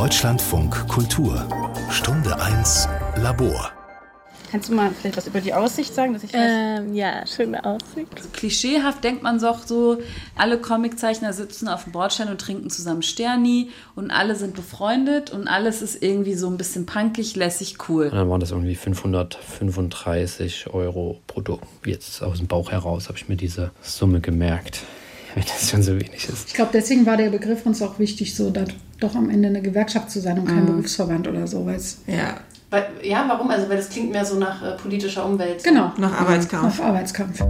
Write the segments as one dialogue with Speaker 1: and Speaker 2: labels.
Speaker 1: Deutschlandfunk Kultur Stunde 1 Labor
Speaker 2: Kannst du mal vielleicht was über die Aussicht sagen, dass ich
Speaker 3: weiß? Ähm, ja, schöne Aussicht.
Speaker 4: Klischeehaft denkt man doch so, alle Comiczeichner sitzen auf dem Bordstein und trinken zusammen Sterni und alle sind befreundet und alles ist irgendwie so ein bisschen punkig, lässig, cool. Und
Speaker 5: dann waren das irgendwie 535 Euro brutto. Jetzt aus dem Bauch heraus habe ich mir diese Summe gemerkt wenn das schon so wenig ist.
Speaker 6: Ich glaube, deswegen war der Begriff uns auch wichtig, so da doch am Ende eine Gewerkschaft zu sein und kein mhm. Berufsverband oder so.
Speaker 2: Ja, weil, ja, warum? Also, weil das klingt mehr so nach äh, politischer Umwelt.
Speaker 6: Genau.
Speaker 2: Nach Arbeitskampf.
Speaker 6: Nach Arbeitskampf.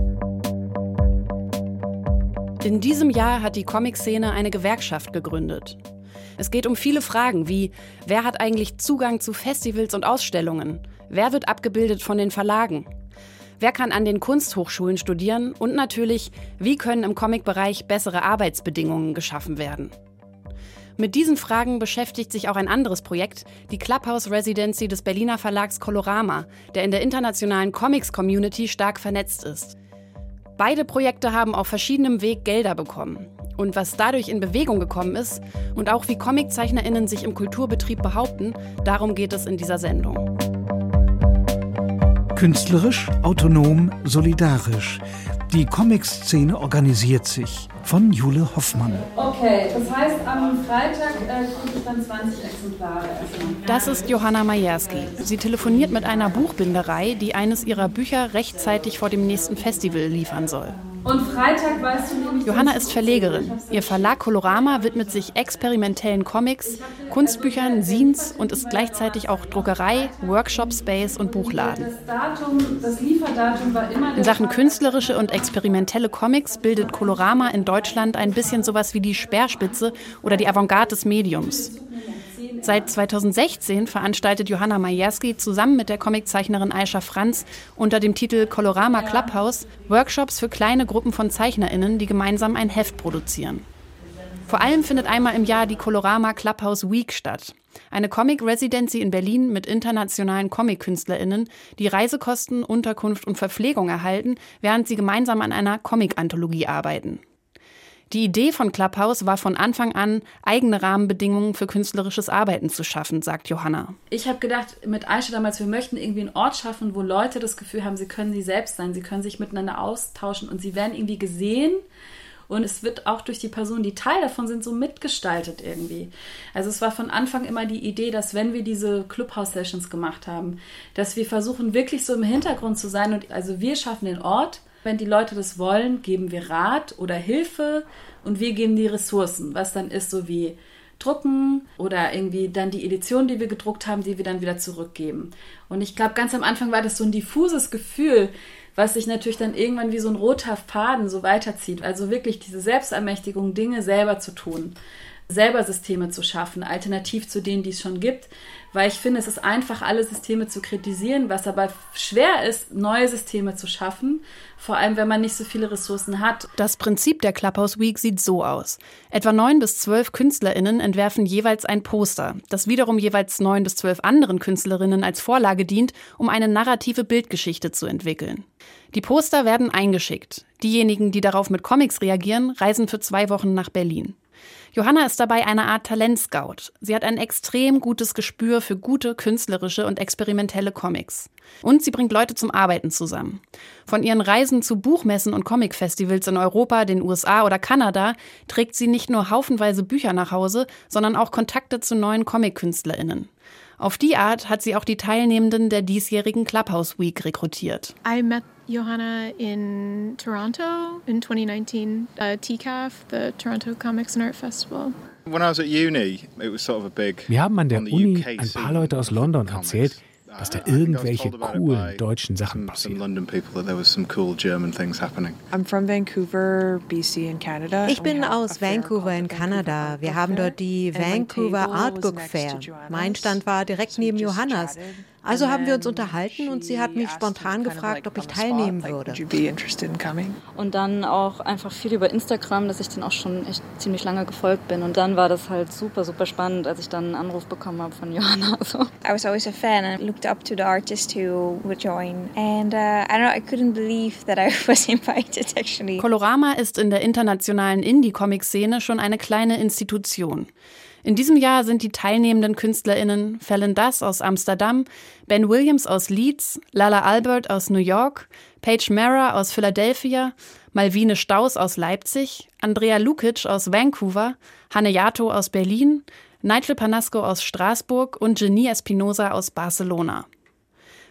Speaker 7: In diesem Jahr hat die Comic-Szene eine Gewerkschaft gegründet. Es geht um viele Fragen wie, wer hat eigentlich Zugang zu Festivals und Ausstellungen? Wer wird abgebildet von den Verlagen? Wer kann an den Kunsthochschulen studieren? Und natürlich, wie können im Comic-Bereich bessere Arbeitsbedingungen geschaffen werden? Mit diesen Fragen beschäftigt sich auch ein anderes Projekt, die Clubhouse Residency des Berliner Verlags Colorama, der in der internationalen Comics-Community stark vernetzt ist. Beide Projekte haben auf verschiedenem Weg Gelder bekommen. Und was dadurch in Bewegung gekommen ist und auch wie ComiczeichnerInnen sich im Kulturbetrieb behaupten, darum geht es in dieser Sendung.
Speaker 8: Künstlerisch, autonom, solidarisch. Die Comic-Szene organisiert sich. Von Jule Hoffmann.
Speaker 4: Okay, das heißt, am Freitag äh, kriege ich dann 20 Exemplare.
Speaker 7: Das ist Johanna Majerski. Sie telefoniert mit einer Buchbinderei, die eines ihrer Bücher rechtzeitig vor dem nächsten Festival liefern soll.
Speaker 4: Und Freitag weißt du nämlich.
Speaker 7: Johanna ist Verlegerin. Ihr Verlag Colorama widmet sich experimentellen Comics, Kunstbüchern, Scenes und ist gleichzeitig auch Druckerei, Workshop-Space und Buchladen. In Sachen künstlerische und experimentelle Comics bildet Colorama in Deutschland ein bisschen sowas wie die Speerspitze oder die Avantgarde des Mediums. Seit 2016 veranstaltet Johanna Majerski zusammen mit der Comiczeichnerin Aisha Franz unter dem Titel Colorama Clubhouse Workshops für kleine Gruppen von ZeichnerInnen, die gemeinsam ein Heft produzieren. Vor allem findet einmal im Jahr die Colorama Clubhouse Week statt. Eine Comic-Residency in Berlin mit internationalen Comic-KünstlerInnen, die Reisekosten, Unterkunft und Verpflegung erhalten, während sie gemeinsam an einer Comic-Anthologie arbeiten. Die Idee von Clubhouse war von Anfang an, eigene Rahmenbedingungen für künstlerisches Arbeiten zu schaffen, sagt Johanna.
Speaker 4: Ich habe gedacht, mit Aisha damals, wir möchten irgendwie einen Ort schaffen, wo Leute das Gefühl haben, sie können sie selbst sein, sie können sich miteinander austauschen und sie werden irgendwie gesehen. Und es wird auch durch die Personen, die Teil davon sind, so mitgestaltet irgendwie. Also es war von Anfang immer die Idee, dass wenn wir diese Clubhouse-Sessions gemacht haben, dass wir versuchen, wirklich so im Hintergrund zu sein. Und also wir schaffen den Ort, wenn die Leute das wollen, geben wir Rat oder Hilfe und wir geben die Ressourcen, was dann ist so wie drucken oder irgendwie dann die Edition, die wir gedruckt haben, die wir dann wieder zurückgeben. Und ich glaube, ganz am Anfang war das so ein diffuses Gefühl, was sich natürlich dann irgendwann wie so ein roter Faden so weiterzieht. Also wirklich diese Selbstermächtigung, Dinge selber zu tun selber Systeme zu schaffen, alternativ zu denen, die es schon gibt. Weil ich finde, es ist einfach, alle Systeme zu kritisieren, was aber schwer ist, neue Systeme zu schaffen, vor allem wenn man nicht so viele Ressourcen hat.
Speaker 7: Das Prinzip der Clubhouse Week sieht so aus. Etwa neun bis zwölf KünstlerInnen entwerfen jeweils ein Poster, das wiederum jeweils neun bis zwölf anderen KünstlerInnen als Vorlage dient, um eine narrative Bildgeschichte zu entwickeln. Die Poster werden eingeschickt. Diejenigen, die darauf mit Comics reagieren, reisen für zwei Wochen nach Berlin. Johanna ist dabei eine Art Talentscout. Sie hat ein extrem gutes Gespür für gute künstlerische und experimentelle Comics. Und sie bringt Leute zum Arbeiten zusammen. Von ihren Reisen zu Buchmessen und Comicfestivals in Europa, den USA oder Kanada trägt sie nicht nur haufenweise Bücher nach Hause, sondern auch Kontakte zu neuen Comic-KünstlerInnen. Auf die Art hat sie auch die Teilnehmenden der diesjährigen Clubhouse Week rekrutiert.
Speaker 3: I met Johanna in Toronto in 2019, uh, TCAF, the Toronto Comics and Art Festival.
Speaker 9: Wir
Speaker 8: haben an der Uni ein paar Leute aus London erzählt, dass da irgendwelche coolen deutschen Sachen passieren.
Speaker 10: Ich bin aus Vancouver in Kanada. Wir haben dort die Vancouver Art Book Fair. Mein Stand war direkt neben Johannas. Also haben wir uns unterhalten und sie hat mich spontan gefragt, ob ich teilnehmen würde.
Speaker 11: Und dann auch einfach viel über Instagram, dass ich dann auch schon echt ziemlich lange gefolgt bin. Und dann war das halt super, super spannend, als ich dann einen Anruf bekommen habe von Johanna. So.
Speaker 12: I was always a fan and looked up to the artists who would join. And uh, I don't know, I couldn't believe that I was invited actually.
Speaker 7: Colorama ist in der internationalen Indie-Comic-Szene schon eine kleine Institution. In diesem Jahr sind die teilnehmenden KünstlerInnen Fallon Duss aus Amsterdam, Ben Williams aus Leeds, Lala Albert aus New York, Paige Mara aus Philadelphia, Malvine Staus aus Leipzig, Andrea Lukic aus Vancouver, Hanne Jato aus Berlin, Nigel Panasco aus Straßburg und Genie Espinosa aus Barcelona.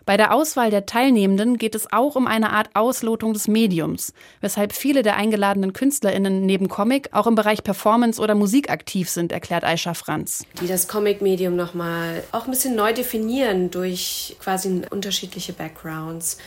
Speaker 7: Bei der Auswahl der Teilnehmenden geht es auch um eine Art Auslotung des Mediums, weshalb viele der eingeladenen KünstlerInnen neben Comic auch im Bereich Performance oder Musik aktiv sind, erklärt Aisha Franz.
Speaker 9: Die das Comic-Medium nochmal auch ein bisschen neu definieren durch quasi unterschiedliche Backgrounds.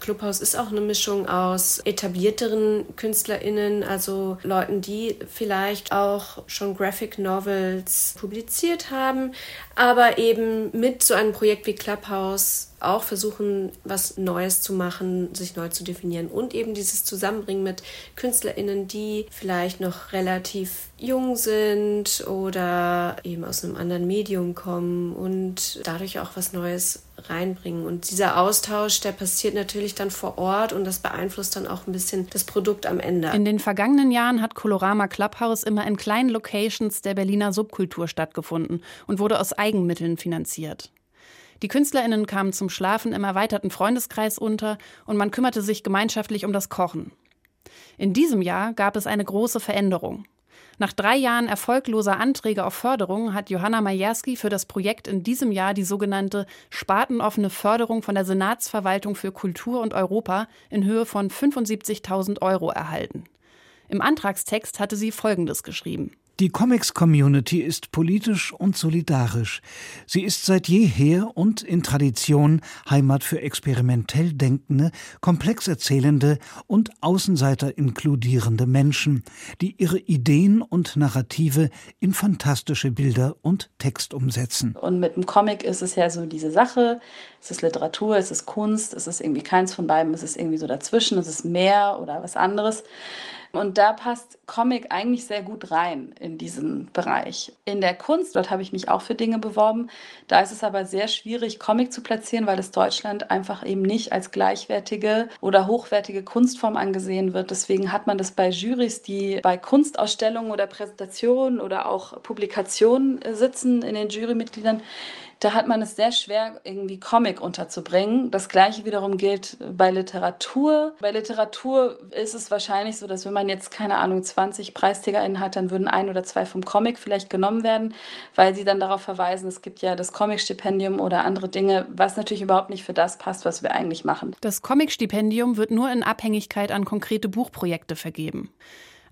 Speaker 9: Clubhouse ist auch eine Mischung aus etablierteren KünstlerInnen, also Leuten, die vielleicht auch schon Graphic Novels publiziert haben, aber eben mit so einem Projekt wie Clubhouse auch versuchen, was Neues zu machen, sich neu zu definieren und eben dieses Zusammenbringen mit KünstlerInnen, die vielleicht noch relativ jung sind oder eben aus einem anderen Medium kommen und dadurch auch was Neues reinbringen. Und dieser Austausch, der passiert natürlich dann vor Ort und das beeinflusst dann auch ein bisschen das Produkt am Ende.
Speaker 7: In den vergangenen Jahren hat Colorama Clubhouse immer in kleinen Locations der Berliner Subkultur stattgefunden und wurde aus Eigenmitteln finanziert. Die KünstlerInnen kamen zum Schlafen im erweiterten Freundeskreis unter und man kümmerte sich gemeinschaftlich um das Kochen. In diesem Jahr gab es eine große Veränderung. Nach drei Jahren erfolgloser Anträge auf Förderung hat Johanna Majerski für das Projekt in diesem Jahr die sogenannte spartenoffene Förderung von der Senatsverwaltung für Kultur und Europa in Höhe von 75.000 Euro erhalten. Im Antragstext hatte sie Folgendes geschrieben.
Speaker 8: Die Comics-Community ist politisch und solidarisch. Sie ist seit jeher und in Tradition Heimat für experimentell denkende, komplex erzählende und Außenseiter inkludierende Menschen, die ihre Ideen und Narrative in fantastische Bilder und Text umsetzen.
Speaker 4: Und mit dem Comic ist es ja so diese Sache, es ist Literatur, es ist Kunst, es ist irgendwie keins von beiden, es ist irgendwie so dazwischen, es ist mehr oder was anderes. Und da passt Comic eigentlich sehr gut rein in diesen Bereich. In der Kunst, dort habe ich mich auch für Dinge beworben. Da ist es aber sehr schwierig, Comic zu platzieren, weil es Deutschland einfach eben nicht als gleichwertige oder hochwertige Kunstform angesehen wird. Deswegen hat man das bei Jurys, die bei Kunstausstellungen oder Präsentationen oder auch Publikationen sitzen in den Jurymitgliedern, da hat man es sehr schwer, irgendwie Comic unterzubringen. Das gleiche wiederum gilt bei Literatur. Bei Literatur ist es wahrscheinlich so, dass wenn man jetzt, keine Ahnung, 20 PreisträgerInnen hat, dann würden ein oder zwei vom Comic vielleicht genommen werden, weil sie dann darauf verweisen, es gibt ja das Comic-Stipendium oder andere Dinge, was natürlich überhaupt nicht für das passt, was wir eigentlich machen.
Speaker 7: Das Comic-Stipendium wird nur in Abhängigkeit an konkrete Buchprojekte vergeben.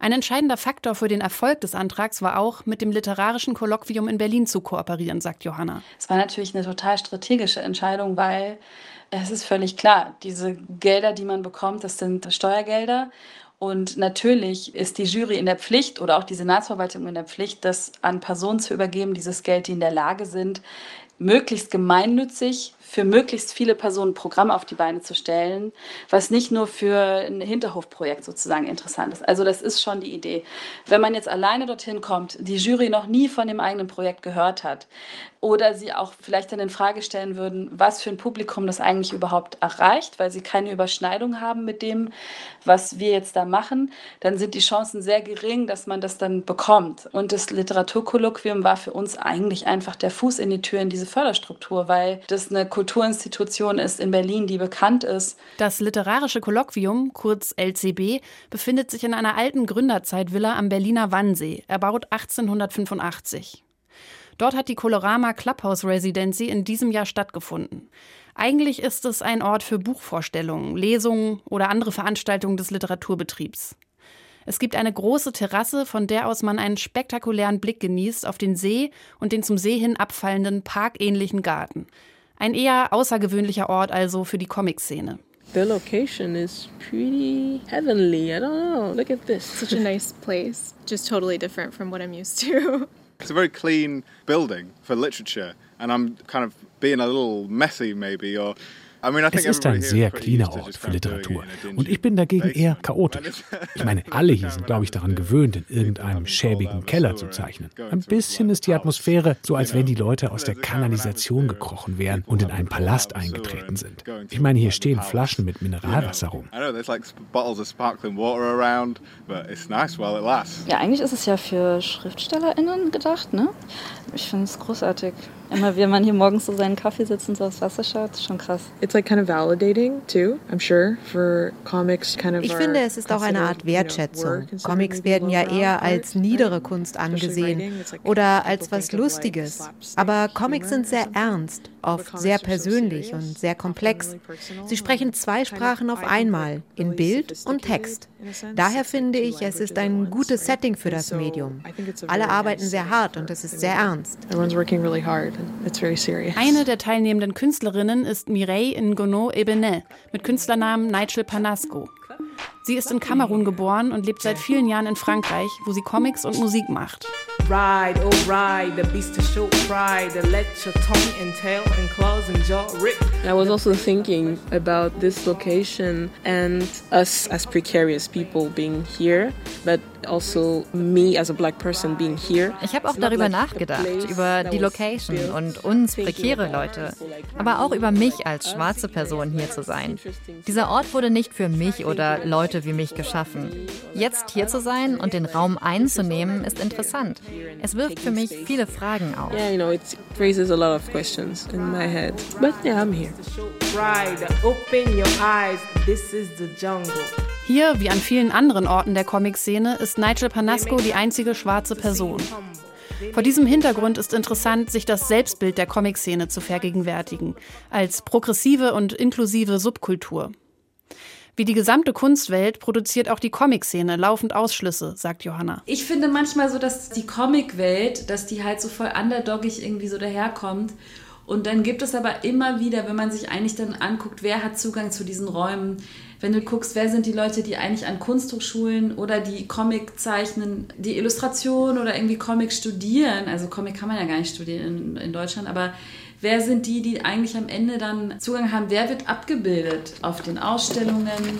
Speaker 7: Ein entscheidender Faktor für den Erfolg des Antrags war auch, mit dem Literarischen Kolloquium in Berlin zu kooperieren, sagt Johanna.
Speaker 4: Es war natürlich eine total strategische Entscheidung, weil es ist völlig klar, diese Gelder, die man bekommt, das sind Steuergelder. Und natürlich ist die Jury in der Pflicht oder auch die Senatsverwaltung in der Pflicht, das an Personen zu übergeben, dieses Geld, die in der Lage sind, möglichst gemeinnützig für möglichst viele Personen ein Programm auf die Beine zu stellen, was nicht nur für ein Hinterhofprojekt sozusagen interessant ist. Also das ist schon die Idee. Wenn man jetzt alleine dorthin kommt, die Jury noch nie von dem eigenen Projekt gehört hat oder sie auch vielleicht dann in Frage stellen würden, was für ein Publikum das eigentlich überhaupt erreicht, weil sie keine Überschneidung haben mit dem, was wir jetzt da machen, dann sind die Chancen sehr gering, dass man das dann bekommt. Und das Literaturkolloquium war für uns eigentlich einfach der Fuß in die Tür in diese Förderstruktur, weil das eine Kulturinstitution ist in Berlin, die bekannt ist.
Speaker 7: Das Literarische Kolloquium, kurz LCB, befindet sich in einer alten Gründerzeitvilla am Berliner Wannsee, erbaut 1885. Dort hat die Colorama Clubhouse Residency in diesem Jahr stattgefunden. Eigentlich ist es ein Ort für Buchvorstellungen, Lesungen oder andere Veranstaltungen des Literaturbetriebs. Es gibt eine große Terrasse, von der aus man einen spektakulären Blick genießt auf den See und den zum See hin abfallenden parkähnlichen Garten. Ein eher außergewöhnlicher Ort also für die Comic-Szene.
Speaker 13: The location is pretty heavenly. I don't know. Look at this.
Speaker 3: Such a nice place. Just totally different from what I'm used to.
Speaker 14: It's a very clean building for literature, and I'm kind of being a little messy maybe or Es ist ein sehr cleaner Ort für Literatur und ich bin dagegen eher chaotisch. Ich meine, alle hier sind, glaube ich, daran gewöhnt, in irgendeinem schäbigen Keller zu zeichnen. Ein bisschen ist die Atmosphäre so, als wenn die Leute aus der Kanalisation gekrochen wären und in einen Palast eingetreten sind. Ich meine, hier stehen Flaschen mit Mineralwasser rum.
Speaker 11: Ja, eigentlich ist es ja für SchriftstellerInnen gedacht, ne? Ich finde es großartig. Immer wenn man hier morgens so seinen Kaffee sitzt und so aufs Wasser schaut, ist schon krass.
Speaker 13: It's like kind of validating too, I'm sure, for comics kind of
Speaker 10: Ich finde, es ist auch eine Art Wertschätzung. Comics werden ja eher als niedere Kunst angesehen oder als was Lustiges. Aber Comics sind sehr ernst, oft sehr persönlich und sehr komplex. Sie sprechen zwei Sprachen auf einmal, in Bild und Text. Daher finde ich, es ist ein gutes Setting für das Medium. Alle arbeiten sehr hart und es ist sehr ernst.
Speaker 13: Everyone's working really hard. It's very serious.
Speaker 7: Eine der teilnehmenden Künstlerinnen ist Mireille Ngono Ebenet mit Künstlernamen Nigel Panasco. Sie ist in Kamerun geboren und lebt seit vielen Jahren in Frankreich, wo sie Comics und Musik macht.
Speaker 15: Ride, oh ride, the beast to show pride, let your tongue and tail and claws and jaw rip.
Speaker 13: I was also thinking about this location and us as precarious people being here, but also me as a black person being here.
Speaker 16: Ich habe auch darüber nachgedacht, über die Location und uns prekäre Leute, aber auch über mich als schwarze Person hier zu sein. Dieser Ort wurde nicht für mich oder Leute wie mich geschaffen. Jetzt hier zu sein und den Raum einzunehmen, ist interessant. Es wirft für mich viele Fragen auf.
Speaker 13: Yeah, you know, it raises a lot of questions in my head. But yeah, I'm here.
Speaker 15: Ride, open your eyes, this is the jungle.
Speaker 7: Hier, wie an vielen anderen Orten der Comic-Szene, ist Nigel Panasco die einzige schwarze Person. Vor diesem Hintergrund ist interessant, sich das Selbstbild der Comic-Szene zu vergegenwärtigen, als progressive und inklusive Subkultur. Wie die gesamte Kunstwelt produziert auch die Comic-Szene laufend Ausschlüsse, sagt Johanna.
Speaker 4: Ich finde manchmal so, dass die Comic-Welt, dass die halt so voll underdogig irgendwie so daherkommt. Und dann gibt es aber immer wieder, wenn man sich eigentlich dann anguckt, wer hat Zugang zu diesen Räumen, wenn du guckst, wer sind die Leute, die eigentlich an Kunsthochschulen oder die Comic zeichnen, die Illustration oder irgendwie Comic studieren, also Comic kann man ja gar nicht studieren in, in Deutschland, aber wer sind die, die eigentlich am Ende dann Zugang haben? Wer wird abgebildet auf den Ausstellungen?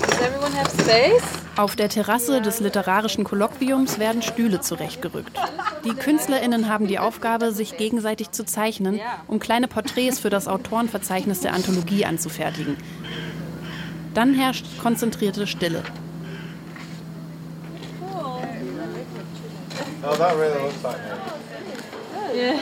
Speaker 11: Does everyone have space?
Speaker 7: Auf der Terrasse des literarischen Kolloquiums werden Stühle zurechtgerückt. Die KünstlerInnen haben die Aufgabe, sich gegenseitig zu zeichnen, um kleine Porträts für das Autorenverzeichnis der Anthologie anzufertigen. Dann herrscht konzentrierte Stille.
Speaker 17: Oh, that really looks like me.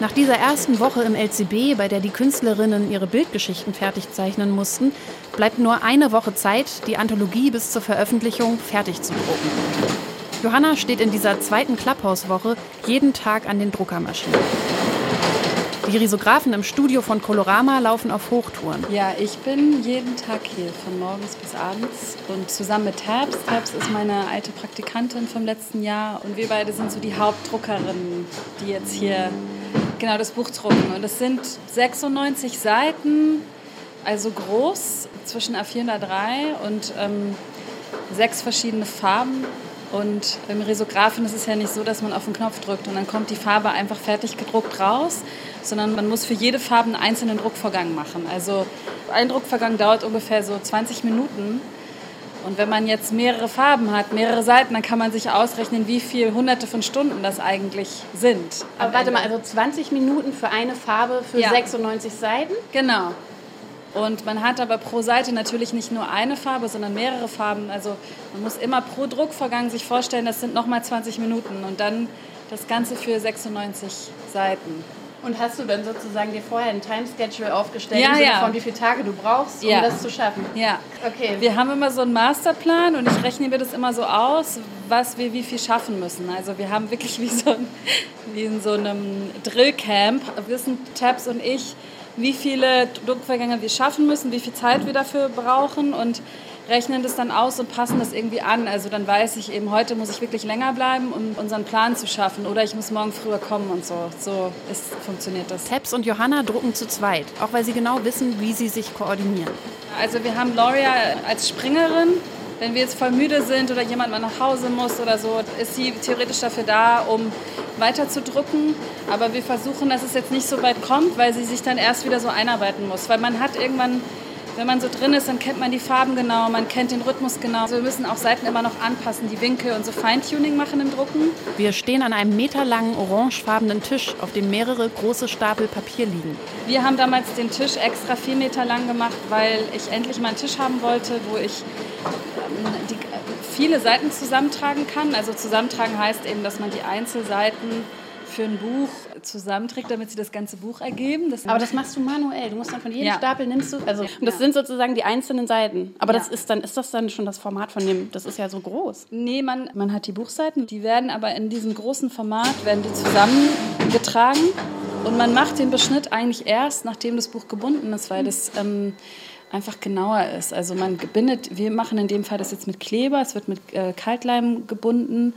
Speaker 7: Nach dieser ersten Woche im LCB, bei der die Künstlerinnen ihre Bildgeschichten fertig zeichnen mussten, bleibt nur eine Woche Zeit, die Anthologie bis zur Veröffentlichung fertig zu drucken. Johanna steht in dieser zweiten Clubhouse-Woche jeden Tag an den Druckermaschinen. Die Risographen im Studio von Colorama laufen auf Hochtouren.
Speaker 4: Ja, ich bin jeden Tag hier, von morgens bis abends und zusammen mit Tabs. Tabs ist meine alte Praktikantin vom letzten Jahr und wir beide sind so die Hauptdruckerinnen, die jetzt hier genau das Buch drucken. Und es sind 96 Seiten, also groß, zwischen A4 und A3 und ähm, sechs verschiedene Farben. Und beim Risographen ist es ja nicht so, dass man auf den Knopf drückt und dann kommt die Farbe einfach fertig gedruckt raus, sondern man muss für jede Farbe einen einzelnen Druckvorgang machen. Also ein Druckvorgang dauert ungefähr so 20 Minuten. Und wenn man jetzt mehrere Farben hat, mehrere Seiten, dann kann man sich ausrechnen, wie viele hunderte von Stunden das eigentlich sind.
Speaker 2: Aber warte mal, also 20 Minuten für eine Farbe für
Speaker 4: Ja.
Speaker 2: 96 Seiten?
Speaker 4: Genau. Und man hat aber pro Seite natürlich nicht nur eine Farbe, sondern mehrere Farben. Also man muss immer pro Druckvorgang sich vorstellen, das sind nochmal 20 Minuten und dann das Ganze für 96 Seiten.
Speaker 2: Und hast du dann sozusagen dir vorher ein Timeschedule aufgestellt,
Speaker 4: Ja, ja.
Speaker 2: von wie viele Tage du brauchst, um
Speaker 4: Ja.
Speaker 2: das zu schaffen?
Speaker 4: Ja.
Speaker 2: Okay.
Speaker 4: Wir haben immer so einen Masterplan und ich rechne mir das immer so aus, was wir wie viel schaffen müssen. Also wir haben wirklich wie, so ein, wie in so einem Drillcamp, wissen Tabs und ich, wie viele Druckvorgänge wir schaffen müssen, wie viel Zeit wir dafür brauchen und rechnen das dann aus und passen das irgendwie an. Also dann weiß ich eben, heute muss ich wirklich länger bleiben, um unseren Plan zu schaffen oder ich muss morgen früher kommen und so. So ist, funktioniert das.
Speaker 7: Tabs und Johanna drucken zu zweit, auch weil sie genau wissen, wie sie sich koordinieren.
Speaker 4: Also wir haben Gloria als Springerin wenn wir jetzt voll müde sind oder jemand mal nach Hause muss oder so, ist sie theoretisch dafür da, um weiter zu drucken. Aber wir versuchen, dass es jetzt nicht so weit kommt, weil sie sich dann erst wieder so einarbeiten muss. Weil man hat irgendwann wenn man so drin ist, dann kennt man die Farben genau, man kennt den Rhythmus genau. Also wir müssen auch Seiten immer noch anpassen, die Winkel und so Feintuning machen im Drucken.
Speaker 7: Wir stehen an einem meterlangen orangefarbenen Tisch, auf dem mehrere große Stapel Papier liegen.
Speaker 4: Wir haben damals den Tisch extra vier Meter lang gemacht, weil ich endlich mal einen Tisch haben wollte, wo ich ähm, die, viele Seiten zusammentragen kann. Also zusammentragen heißt eben, dass man die Einzelseiten für ein Buch zusammenträgt, damit sie das ganze Buch ergeben.
Speaker 2: Das Aber das machst du manuell. Du musst dann von jedem ja. Stapel nimmst du, also und das ja. sind sozusagen die einzelnen Seiten. Aber das ist dann ist das dann schon das Format von dem? Das ist ja so groß.
Speaker 4: Nee, man man hat die Buchseiten, die werden aber in diesem großen Format werden die zusammengetragen und man macht den Beschnitt eigentlich erst, nachdem das Buch gebunden ist, weil das ähm, einfach genauer ist. Also man bindet, wir machen in dem Fall das jetzt mit Kleber, es wird mit äh, Kaltleim gebunden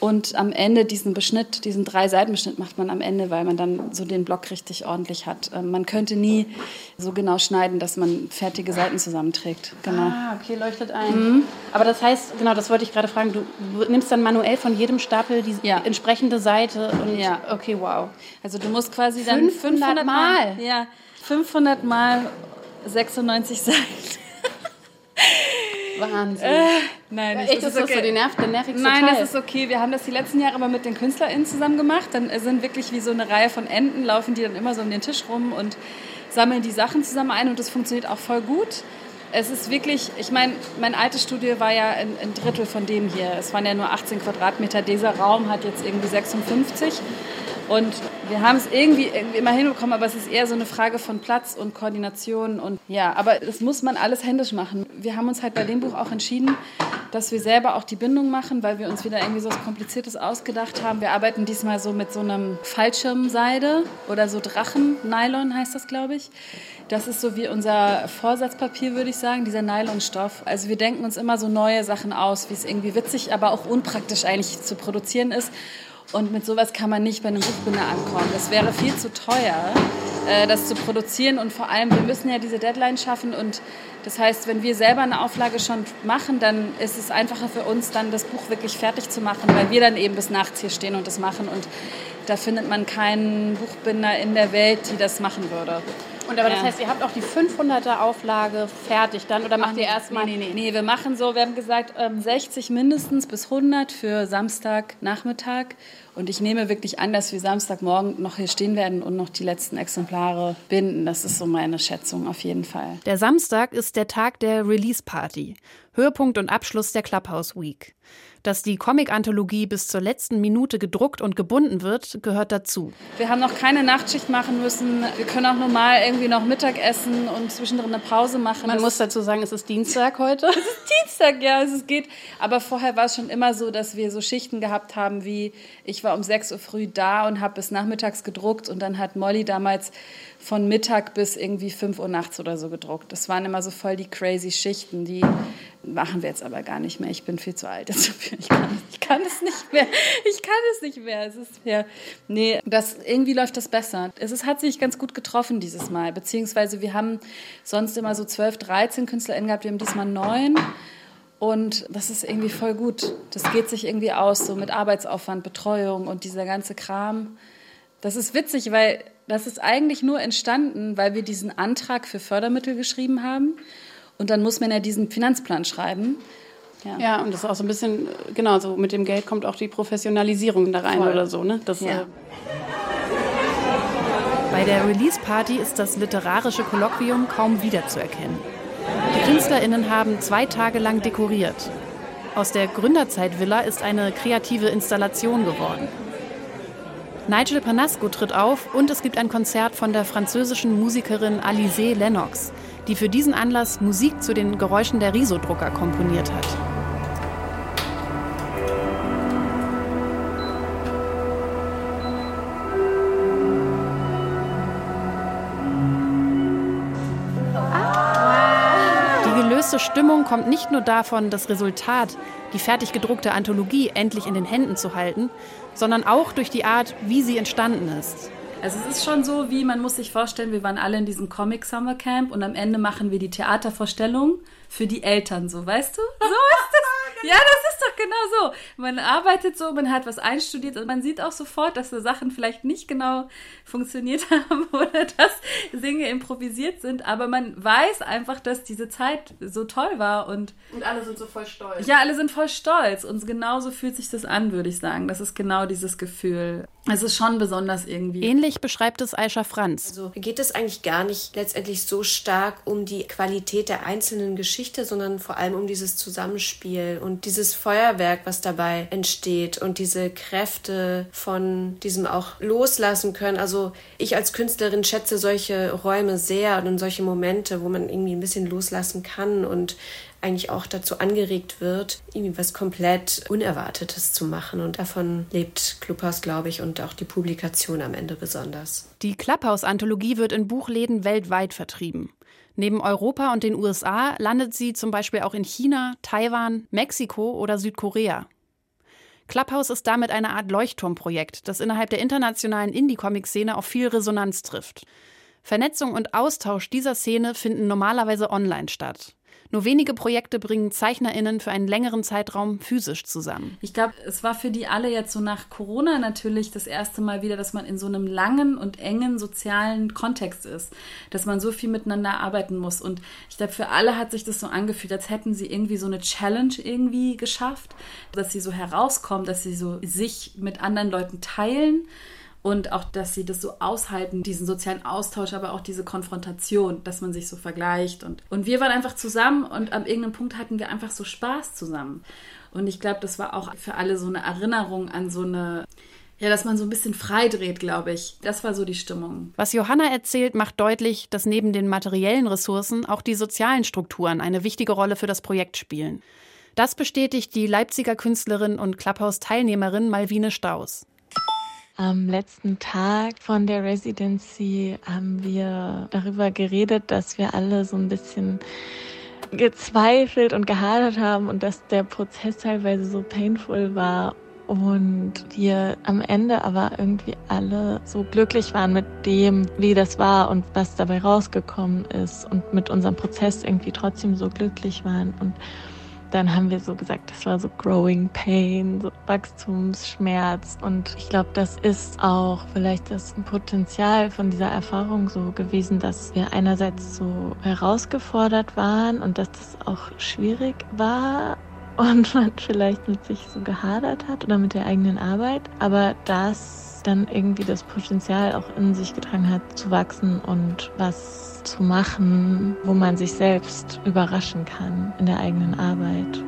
Speaker 4: und am Ende diesen Beschnitt, diesen drei Seitenbeschnitt macht man am Ende, weil man dann so den Block richtig ordentlich hat. Ähm, man könnte nie so genau schneiden, dass man fertige Seiten zusammenträgt.
Speaker 2: Genau. Ah, okay, leuchtet ein. Mhm. Aber das heißt, genau, das wollte ich gerade fragen, du nimmst dann manuell von jedem Stapel die ja. entsprechende Seite und
Speaker 4: ja. okay, wow. Also du musst quasi dann 500, 500 Mal. Ja, 500 Mal 96 Seiten.
Speaker 2: Wahnsinn. Äh,
Speaker 4: nein,
Speaker 2: nicht. Echt, das, ist okay. so die nerv der nervigste
Speaker 4: Nein,
Speaker 2: Teil.
Speaker 4: das ist okay. Wir haben das die letzten Jahre immer mit den KünstlerInnen zusammen gemacht. Dann sind wirklich wie so eine Reihe von Enten, laufen die dann immer so um den Tisch rum und sammeln die Sachen zusammen ein und das funktioniert auch voll gut. Es ist wirklich, ich meine, mein altes Studio war ja ein, ein Drittel von dem hier. Es waren ja nur 18 Quadratmeter. Dieser Raum hat jetzt irgendwie 56. Und wir haben es irgendwie, irgendwie immer hinbekommen, aber es ist eher so eine Frage von Platz und Koordination. Und ja, aber das muss man alles händisch machen. Wir haben uns halt bei dem Buch auch entschieden, dass wir selber auch die Bindung machen, weil wir uns wieder irgendwie so was Kompliziertes ausgedacht haben. Wir arbeiten diesmal so mit so einem Fallschirmseide oder so Drachen-Nylon heißt das, glaube ich. Das ist so wie unser Vorsatzpapier, würde ich sagen, dieser Nylonstoff. Also wir denken uns immer so neue Sachen aus, wie es irgendwie witzig, aber auch unpraktisch eigentlich zu produzieren ist. Und mit sowas kann man nicht bei einem Buchbinder ankommen. Das wäre viel zu teuer, äh, das zu produzieren. Und vor allem, wir müssen ja diese Deadline schaffen. Und das heißt, wenn wir selber eine Auflage schon machen, dann ist es einfacher für uns, dann das Buch wirklich fertig zu machen, weil wir dann eben bis nachts hier stehen und das machen. Und da findet man keinen Buchbinder in der Welt, die das machen würde.
Speaker 2: Und aber ja. das heißt, ihr habt auch die 500er Auflage fertig dann oder macht Ach, ihr erstmal?
Speaker 4: Nee, nee, nee, nee, wir machen so, wir haben gesagt 60 ähm, mindestens bis 100 für Samstagnachmittag. Und ich nehme wirklich an, dass wir Samstagmorgen noch hier stehen werden und noch die letzten Exemplare binden. Das ist so meine Schätzung auf jeden Fall.
Speaker 7: Der Samstag ist der Tag der Release Party, Höhepunkt und Abschluss der Clubhouse Week. Dass die Comic-Anthologie bis zur letzten Minute gedruckt und gebunden wird, gehört dazu.
Speaker 4: Wir haben noch keine Nachtschicht machen müssen. Wir können auch normal irgendwie noch Mittag essen und zwischendrin eine Pause machen.
Speaker 2: Man das muss dazu sagen, es ist Dienstag heute.
Speaker 4: es ist Dienstag, ja, es geht. Aber vorher war es schon immer so, dass wir so Schichten gehabt haben, wie ich war um 6 Uhr früh da und habe bis nachmittags gedruckt und dann hat Molly damals von Mittag bis irgendwie 5 Uhr nachts oder so gedruckt. Das waren immer so voll die crazy Schichten, die machen wir jetzt aber gar nicht mehr. Ich bin viel zu alt. Ich kann, ich kann es nicht mehr. Ich kann es nicht mehr. Es ist ja, nee, das, irgendwie läuft das besser. Es ist, hat sich ganz gut getroffen dieses Mal. Beziehungsweise wir haben sonst immer so 12, 13 KünstlerInnen gehabt. Wir haben diesmal neun. Und das ist irgendwie voll gut. Das geht sich irgendwie aus, so mit Arbeitsaufwand, Betreuung und dieser ganze Kram. Das ist witzig, weil das ist eigentlich nur entstanden, weil wir diesen Antrag für Fördermittel geschrieben haben. Und dann muss man ja diesen Finanzplan schreiben.
Speaker 2: Ja. ja, und das ist auch so ein bisschen, genau, so mit dem Geld kommt auch die Professionalisierung da rein Voll. oder so. Ne? Das, ja. äh
Speaker 7: Bei der Release-Party ist das literarische Kolloquium kaum wiederzuerkennen. Die KünstlerInnen haben zwei Tage lang dekoriert. Aus der Gründerzeit-Villa ist eine kreative Installation geworden. Nigel Panasco tritt auf und es gibt ein Konzert von der französischen Musikerin Alizée Lennox, die für diesen Anlass Musik zu den Geräuschen der Risodrucker komponiert hat. Stimmung kommt nicht nur davon, das Resultat, die fertig gedruckte Anthologie, endlich in den Händen zu halten, sondern auch durch die Art, wie sie entstanden ist.
Speaker 4: Also es ist schon so, wie man muss sich vorstellen, wir waren alle in diesem Comic Summer Camp und am Ende machen wir die Theatervorstellung für die Eltern, so weißt du? So ist das. Ja, das ist doch genau so. Man arbeitet so, man hat was einstudiert und man sieht auch sofort, dass so Sachen vielleicht nicht genau funktioniert haben oder dass Dinge improvisiert sind, aber man weiß einfach, dass diese Zeit so toll war und
Speaker 2: und alle sind so voll stolz.
Speaker 4: Ja, alle sind voll stolz und genauso fühlt sich das an, würde ich sagen. Das ist genau dieses Gefühl. Es ist schon besonders irgendwie.
Speaker 7: Ähnlich beschreibt es Aisha Franz.
Speaker 9: Also geht es eigentlich gar nicht letztendlich so stark um die Qualität der einzelnen Geschichte, sondern vor allem um dieses Zusammenspiel und dieses Feuerwerk, was dabei entsteht und diese Kräfte von diesem auch loslassen können. Also ich als Künstlerin schätze solche Räume sehr und solche Momente, wo man irgendwie ein bisschen loslassen kann und eigentlich auch dazu angeregt wird, irgendwie was komplett Unerwartetes zu machen. Und davon lebt Clubhouse, glaube ich, und auch die Publikation am Ende besonders.
Speaker 7: Die Clubhouse-Anthologie wird in Buchläden weltweit vertrieben. Neben Europa und den USA landet sie zum Beispiel auch in China, Taiwan, Mexiko oder Südkorea. Clubhouse ist damit eine Art Leuchtturmprojekt, das innerhalb der internationalen Indie-Comic-Szene auf viel Resonanz trifft. Vernetzung und Austausch dieser Szene finden normalerweise online statt. Nur wenige Projekte bringen ZeichnerInnen für einen längeren Zeitraum physisch zusammen.
Speaker 4: Ich glaube, es war für die alle jetzt so nach Corona natürlich das erste Mal wieder, dass man in so einem langen und engen sozialen Kontext ist, dass man so viel miteinander arbeiten muss. Und ich glaube, für alle hat sich das so angefühlt, als hätten sie irgendwie so eine Challenge irgendwie geschafft, dass sie so herauskommen, dass sie so sich mit anderen Leuten teilen und auch, dass sie das so aushalten, diesen sozialen Austausch, aber auch diese Konfrontation, dass man sich so vergleicht. Und, und wir waren einfach zusammen und an irgendeinem Punkt hatten wir einfach so Spaß zusammen. Und ich glaube, das war auch für alle so eine Erinnerung an so eine, ja, dass man so ein bisschen frei dreht, glaube ich. Das war so die Stimmung.
Speaker 7: Was Johanna erzählt, macht deutlich, dass neben den materiellen Ressourcen auch die sozialen Strukturen eine wichtige Rolle für das Projekt spielen. Das bestätigt die Leipziger Künstlerin und Clubhouse-Teilnehmerin Malvine Staus.
Speaker 18: Am letzten Tag von der Residency haben wir darüber geredet, dass wir alle so ein bisschen gezweifelt und gehadert haben und dass der Prozess teilweise so painful war und wir am Ende aber irgendwie alle so glücklich waren mit dem, wie das war und was dabei rausgekommen ist und mit unserem Prozess irgendwie trotzdem so glücklich waren und dann haben wir so gesagt, das war so Growing Pain, so Wachstumsschmerz. Und ich glaube, das ist auch vielleicht das Potenzial von dieser Erfahrung so gewesen, dass wir einerseits so herausgefordert waren und dass das auch schwierig war und man vielleicht mit sich so gehadert hat oder mit der eigenen Arbeit. Aber das dann irgendwie das Potenzial auch in sich getragen hat, zu wachsen und was zu machen, wo man sich selbst überraschen kann in der eigenen Arbeit.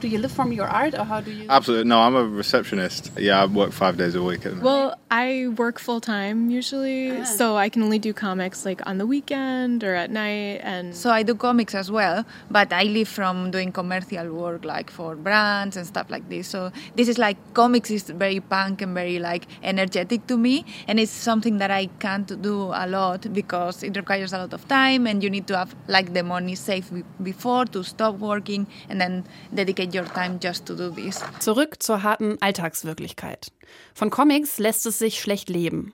Speaker 2: Do you live from your art or how do you?
Speaker 17: Absolutely. No, I'm a receptionist. Yeah, I work five days a week.
Speaker 3: Well, I work full time usually, ah. so I can only do comics like on the weekend or at night. And
Speaker 19: so I do comics as well, but I live from doing commercial work like for brands and stuff like this. So this is like comics is very punk and very like energetic to me, and it's something that I can't do a lot because it requires a lot of time, and you need to have like the money saved before to stop working and then dedicate your time just to do this.
Speaker 7: Zurück zur harten Alltagswirklichkeit. Von Comics lässt es sich schlecht leben.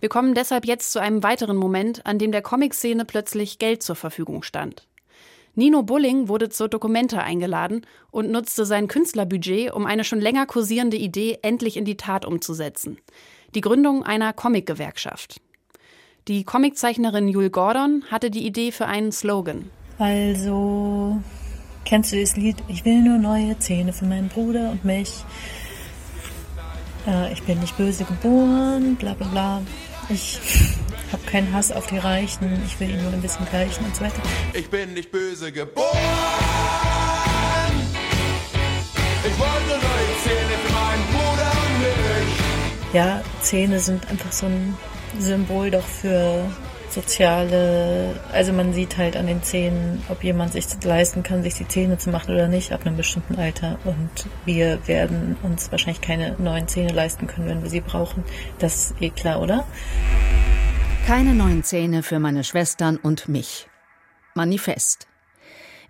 Speaker 7: Wir kommen deshalb jetzt zu einem weiteren Moment, an dem der Comic-Szene plötzlich Geld zur Verfügung stand. Nino Bulling wurde zur Dokumente eingeladen und nutzte sein Künstlerbudget, um eine schon länger kursierende Idee endlich in die Tat umzusetzen. Die Gründung einer Comic-Gewerkschaft. Die Comiczeichnerin Jule Gordon hatte die Idee für einen Slogan.
Speaker 20: Also Kennst du das Lied? Ich will nur neue Zähne für meinen Bruder und mich. Äh, ich bin nicht böse geboren, bla bla bla. Ich habe keinen Hass auf die Reichen. Ich will ihnen nur ein bisschen gleichen und so weiter.
Speaker 21: Ich bin nicht böse geboren. Ich wollte neue Zähne für meinen Bruder und mich.
Speaker 20: Ja, Zähne sind einfach so ein Symbol doch für soziale, also man sieht halt an den Zähnen, ob jemand sich leisten kann, sich die Zähne zu machen oder nicht ab einem bestimmten Alter. Und wir werden uns wahrscheinlich keine neuen Zähne leisten können, wenn wir sie brauchen. Das ist eh klar, oder?
Speaker 22: Keine neuen Zähne für meine Schwestern und mich. Manifest.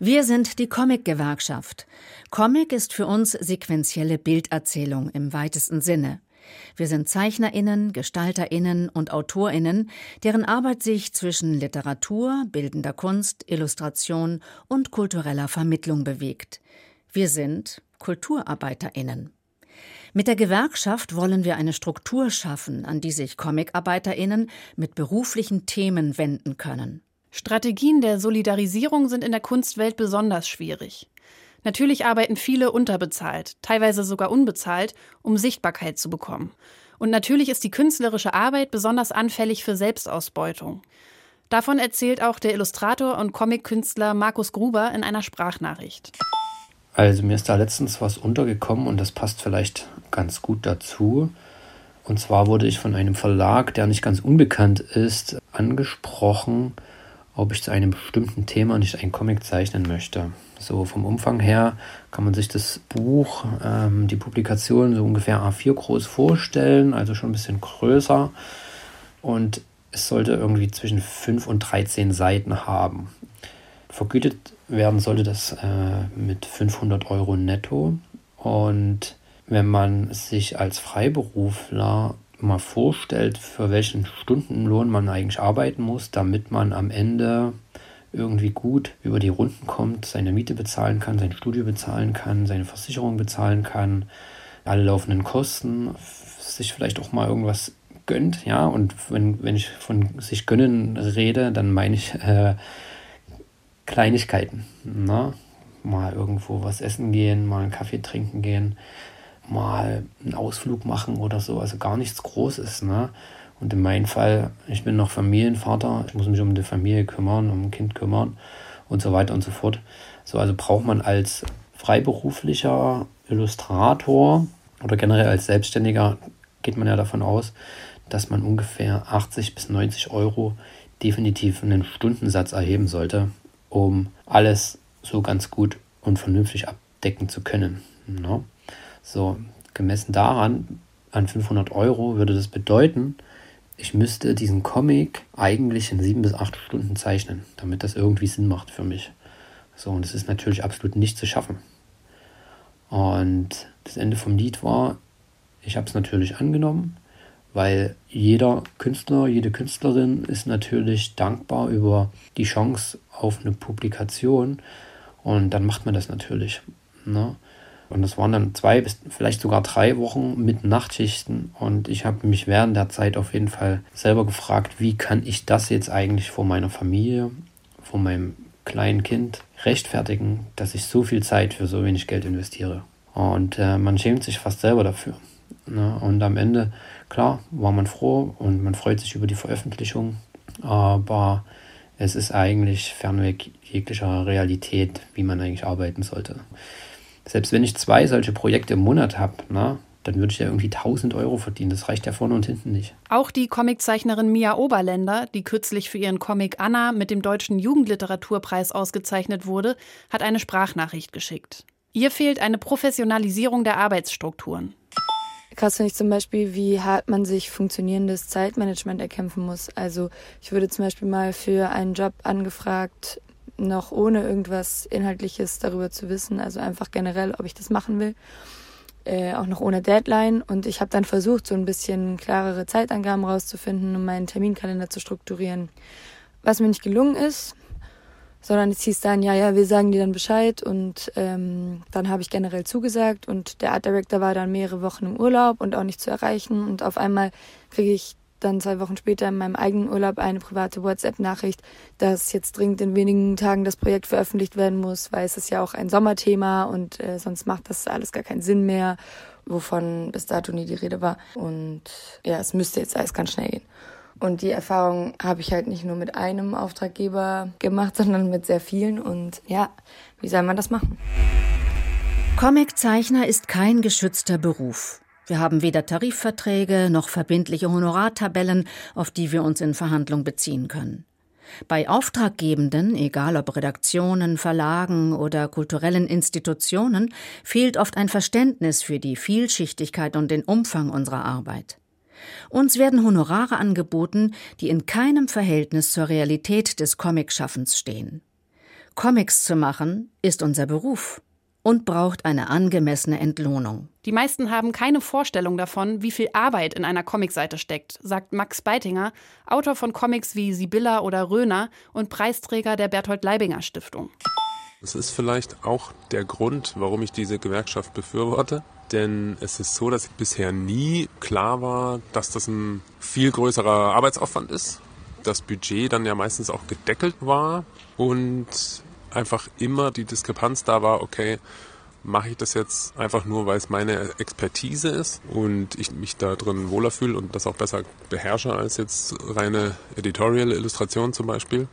Speaker 22: Wir sind die Comic-Gewerkschaft. Comic ist für uns sequentielle Bilderzählung im weitesten Sinne. Wir sind Zeichnerinnen, Gestalterinnen und Autorinnen, deren Arbeit sich zwischen Literatur, bildender Kunst, Illustration und kultureller Vermittlung bewegt. Wir sind Kulturarbeiterinnen. Mit der Gewerkschaft wollen wir eine Struktur schaffen, an die sich Comicarbeiterinnen mit beruflichen Themen wenden können.
Speaker 7: Strategien der Solidarisierung sind in der Kunstwelt besonders schwierig. Natürlich arbeiten viele unterbezahlt, teilweise sogar unbezahlt, um Sichtbarkeit zu bekommen. Und natürlich ist die künstlerische Arbeit besonders anfällig für Selbstausbeutung. Davon erzählt auch der Illustrator und Comic-Künstler Markus Gruber in einer Sprachnachricht.
Speaker 23: Also mir ist da letztens was untergekommen und das passt vielleicht ganz gut dazu. Und zwar wurde ich von einem Verlag, der nicht ganz unbekannt ist, angesprochen, ob ich zu einem bestimmten Thema nicht einen Comic zeichnen möchte. So vom Umfang her kann man sich das Buch, ähm, die Publikation so ungefähr A4 groß vorstellen, also schon ein bisschen größer. Und es sollte irgendwie zwischen 5 und 13 Seiten haben. Vergütet werden sollte das äh, mit 500 Euro netto. Und wenn man sich als Freiberufler mal vorstellt, für welchen Stundenlohn man eigentlich arbeiten muss, damit man am Ende irgendwie gut über die Runden kommt, seine Miete bezahlen kann, sein Studio bezahlen kann, seine Versicherung bezahlen kann, alle laufenden Kosten, sich vielleicht auch mal irgendwas gönnt, ja, und wenn, wenn ich von sich gönnen rede, dann meine ich äh, Kleinigkeiten, ne? mal irgendwo was essen gehen, mal einen Kaffee trinken gehen, mal einen Ausflug machen oder so, also gar nichts Großes. Ne? Und in meinem Fall, ich bin noch Familienvater, ich muss mich um die Familie kümmern, um ein Kind kümmern und so weiter und so fort. So, also braucht man als freiberuflicher Illustrator oder generell als Selbstständiger, geht man ja davon aus, dass man ungefähr 80 bis 90 Euro definitiv einen Stundensatz erheben sollte, um alles so ganz gut und vernünftig abdecken zu können. No? Ne? So, gemessen daran, an 500 Euro würde das bedeuten, ich müsste diesen Comic eigentlich in sieben bis acht Stunden zeichnen, damit das irgendwie Sinn macht für mich. So, und das ist natürlich absolut nicht zu schaffen. Und das Ende vom Lied war, ich habe es natürlich angenommen, weil jeder Künstler, jede Künstlerin ist natürlich dankbar über die Chance auf eine Publikation und dann macht man das natürlich. Ne? Und das waren dann zwei bis vielleicht sogar drei Wochen mit Nachtschichten. Und ich habe mich während der Zeit auf jeden Fall selber gefragt, wie kann ich das jetzt eigentlich vor meiner Familie, vor meinem kleinen Kind rechtfertigen, dass ich so viel Zeit für so wenig Geld investiere. Und äh, man schämt sich fast selber dafür. Ne? Und am Ende, klar, war man froh und man freut sich über die Veröffentlichung. Aber es ist eigentlich fernweg jeglicher Realität, wie man eigentlich arbeiten sollte. Selbst wenn ich zwei solche Projekte im Monat habe, na, dann würde ich ja irgendwie 1000 Euro verdienen. Das reicht ja vorne und hinten nicht.
Speaker 7: Auch die Comiczeichnerin Mia Oberländer, die kürzlich für ihren Comic Anna mit dem Deutschen Jugendliteraturpreis ausgezeichnet wurde, hat eine Sprachnachricht geschickt. Ihr fehlt eine Professionalisierung der Arbeitsstrukturen.
Speaker 24: Krass finde ich zum Beispiel, wie hart man sich funktionierendes Zeitmanagement erkämpfen muss. Also ich wurde zum Beispiel mal für einen Job angefragt, noch ohne irgendwas Inhaltliches darüber zu wissen, also einfach generell, ob ich das machen will. Äh, auch noch ohne Deadline. Und ich habe dann versucht, so ein bisschen klarere Zeitangaben rauszufinden, um meinen Terminkalender zu strukturieren. Was mir nicht gelungen ist, sondern es hieß dann, ja, ja, wir sagen dir dann Bescheid und ähm, dann habe ich generell zugesagt und der Art Director war dann mehrere Wochen im Urlaub und auch nicht zu erreichen und auf einmal kriege ich dann zwei Wochen später in meinem eigenen Urlaub eine private WhatsApp-Nachricht, dass jetzt dringend in wenigen Tagen das Projekt veröffentlicht werden muss, weil es ist ja auch ein Sommerthema und äh, sonst macht das alles gar keinen Sinn mehr, wovon bis dato nie die Rede war. Und ja, es müsste jetzt alles ganz schnell gehen. Und die Erfahrung habe ich halt nicht nur mit einem Auftraggeber gemacht, sondern mit sehr vielen. Und ja, wie soll man das machen?
Speaker 22: Comiczeichner ist kein geschützter Beruf. Wir haben weder Tarifverträge noch verbindliche Honorartabellen, auf die wir uns in Verhandlung beziehen können. Bei Auftraggebenden, egal ob Redaktionen, Verlagen oder kulturellen Institutionen, fehlt oft ein Verständnis für die Vielschichtigkeit und den Umfang unserer Arbeit. Uns werden Honorare angeboten, die in keinem Verhältnis zur Realität des Comicschaffens stehen. Comics zu machen ist unser Beruf. Und braucht eine angemessene Entlohnung.
Speaker 7: Die meisten haben keine Vorstellung davon, wie viel Arbeit in einer Comicseite steckt, sagt Max Beitinger, Autor von Comics wie Sibylla oder Röner und Preisträger der Berthold Leibinger Stiftung.
Speaker 25: Das ist vielleicht auch der Grund, warum ich diese Gewerkschaft befürworte. Denn es ist so, dass bisher nie klar war, dass das ein viel größerer Arbeitsaufwand ist. Das Budget dann ja meistens auch gedeckelt war und einfach immer die Diskrepanz da war, okay, mache ich das jetzt einfach nur, weil es meine Expertise ist und ich mich da drin wohler fühle und das auch besser beherrsche als jetzt reine Editorial Illustration zum Beispiel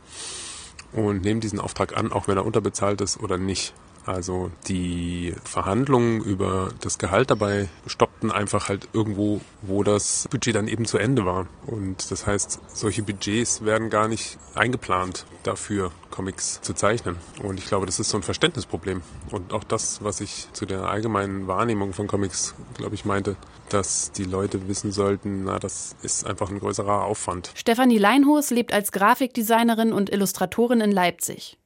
Speaker 25: und nehme diesen Auftrag an, auch wenn er unterbezahlt ist oder nicht. Also die Verhandlungen über das Gehalt dabei stoppten einfach halt irgendwo, wo das Budget dann eben zu Ende war. Und das heißt, solche Budgets werden gar nicht eingeplant dafür, Comics zu zeichnen. Und ich glaube, das ist so ein Verständnisproblem. Und auch das, was ich zu der allgemeinen Wahrnehmung von Comics, glaube ich, meinte, dass die Leute wissen sollten, na, das ist einfach ein größerer Aufwand.
Speaker 7: Stefanie Leinhus lebt als Grafikdesignerin und Illustratorin in Leipzig.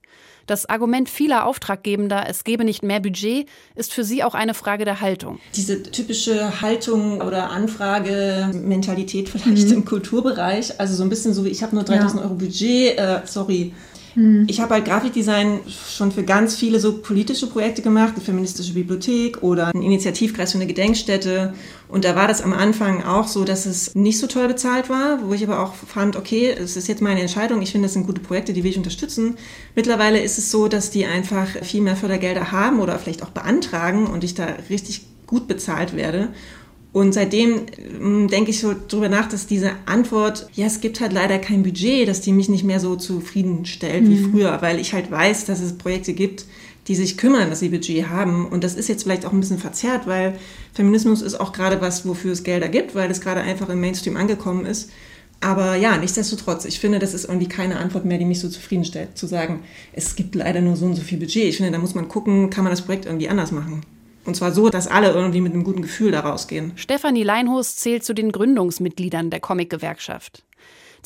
Speaker 7: Das Argument vieler Auftraggebender, es gebe nicht mehr Budget, ist für sie auch eine Frage der Haltung.
Speaker 26: Diese typische Haltung oder Anfrage-Mentalität vielleicht mhm. im Kulturbereich, also so ein bisschen so wie, ich habe nur 3000 ja. Euro Budget, äh, sorry, Mhm. Ich habe halt Grafikdesign schon für ganz viele so politische Projekte gemacht, eine feministische Bibliothek oder ein Initiativkreis für eine Gedenkstätte. Und da war das am Anfang auch so, dass es nicht so toll bezahlt war, wo ich aber auch fand, okay, es ist jetzt meine Entscheidung, ich finde, das sind gute Projekte, die will ich unterstützen. Mittlerweile ist es so, dass die einfach viel mehr Fördergelder haben oder vielleicht auch beantragen und ich da richtig gut bezahlt werde. Und seitdem ähm, denke ich so drüber nach, dass diese Antwort, ja, es gibt halt leider kein Budget, dass die mich nicht mehr so zufriedenstellt mhm. wie früher, weil ich halt weiß, dass es Projekte gibt, die sich kümmern, dass sie Budget haben. Und das ist jetzt vielleicht auch ein bisschen verzerrt, weil Feminismus ist auch gerade was, wofür es Gelder gibt, weil es gerade einfach im Mainstream angekommen ist. Aber ja, nichtsdestotrotz, ich finde, das ist irgendwie keine Antwort mehr, die mich so zufriedenstellt, zu sagen, es gibt leider nur so und so viel Budget. Ich finde, da muss man gucken, kann man das Projekt irgendwie anders machen. Und zwar so, dass alle irgendwie mit einem guten Gefühl da rausgehen.
Speaker 7: Stefanie Leinhus zählt zu den Gründungsmitgliedern der Comic-Gewerkschaft.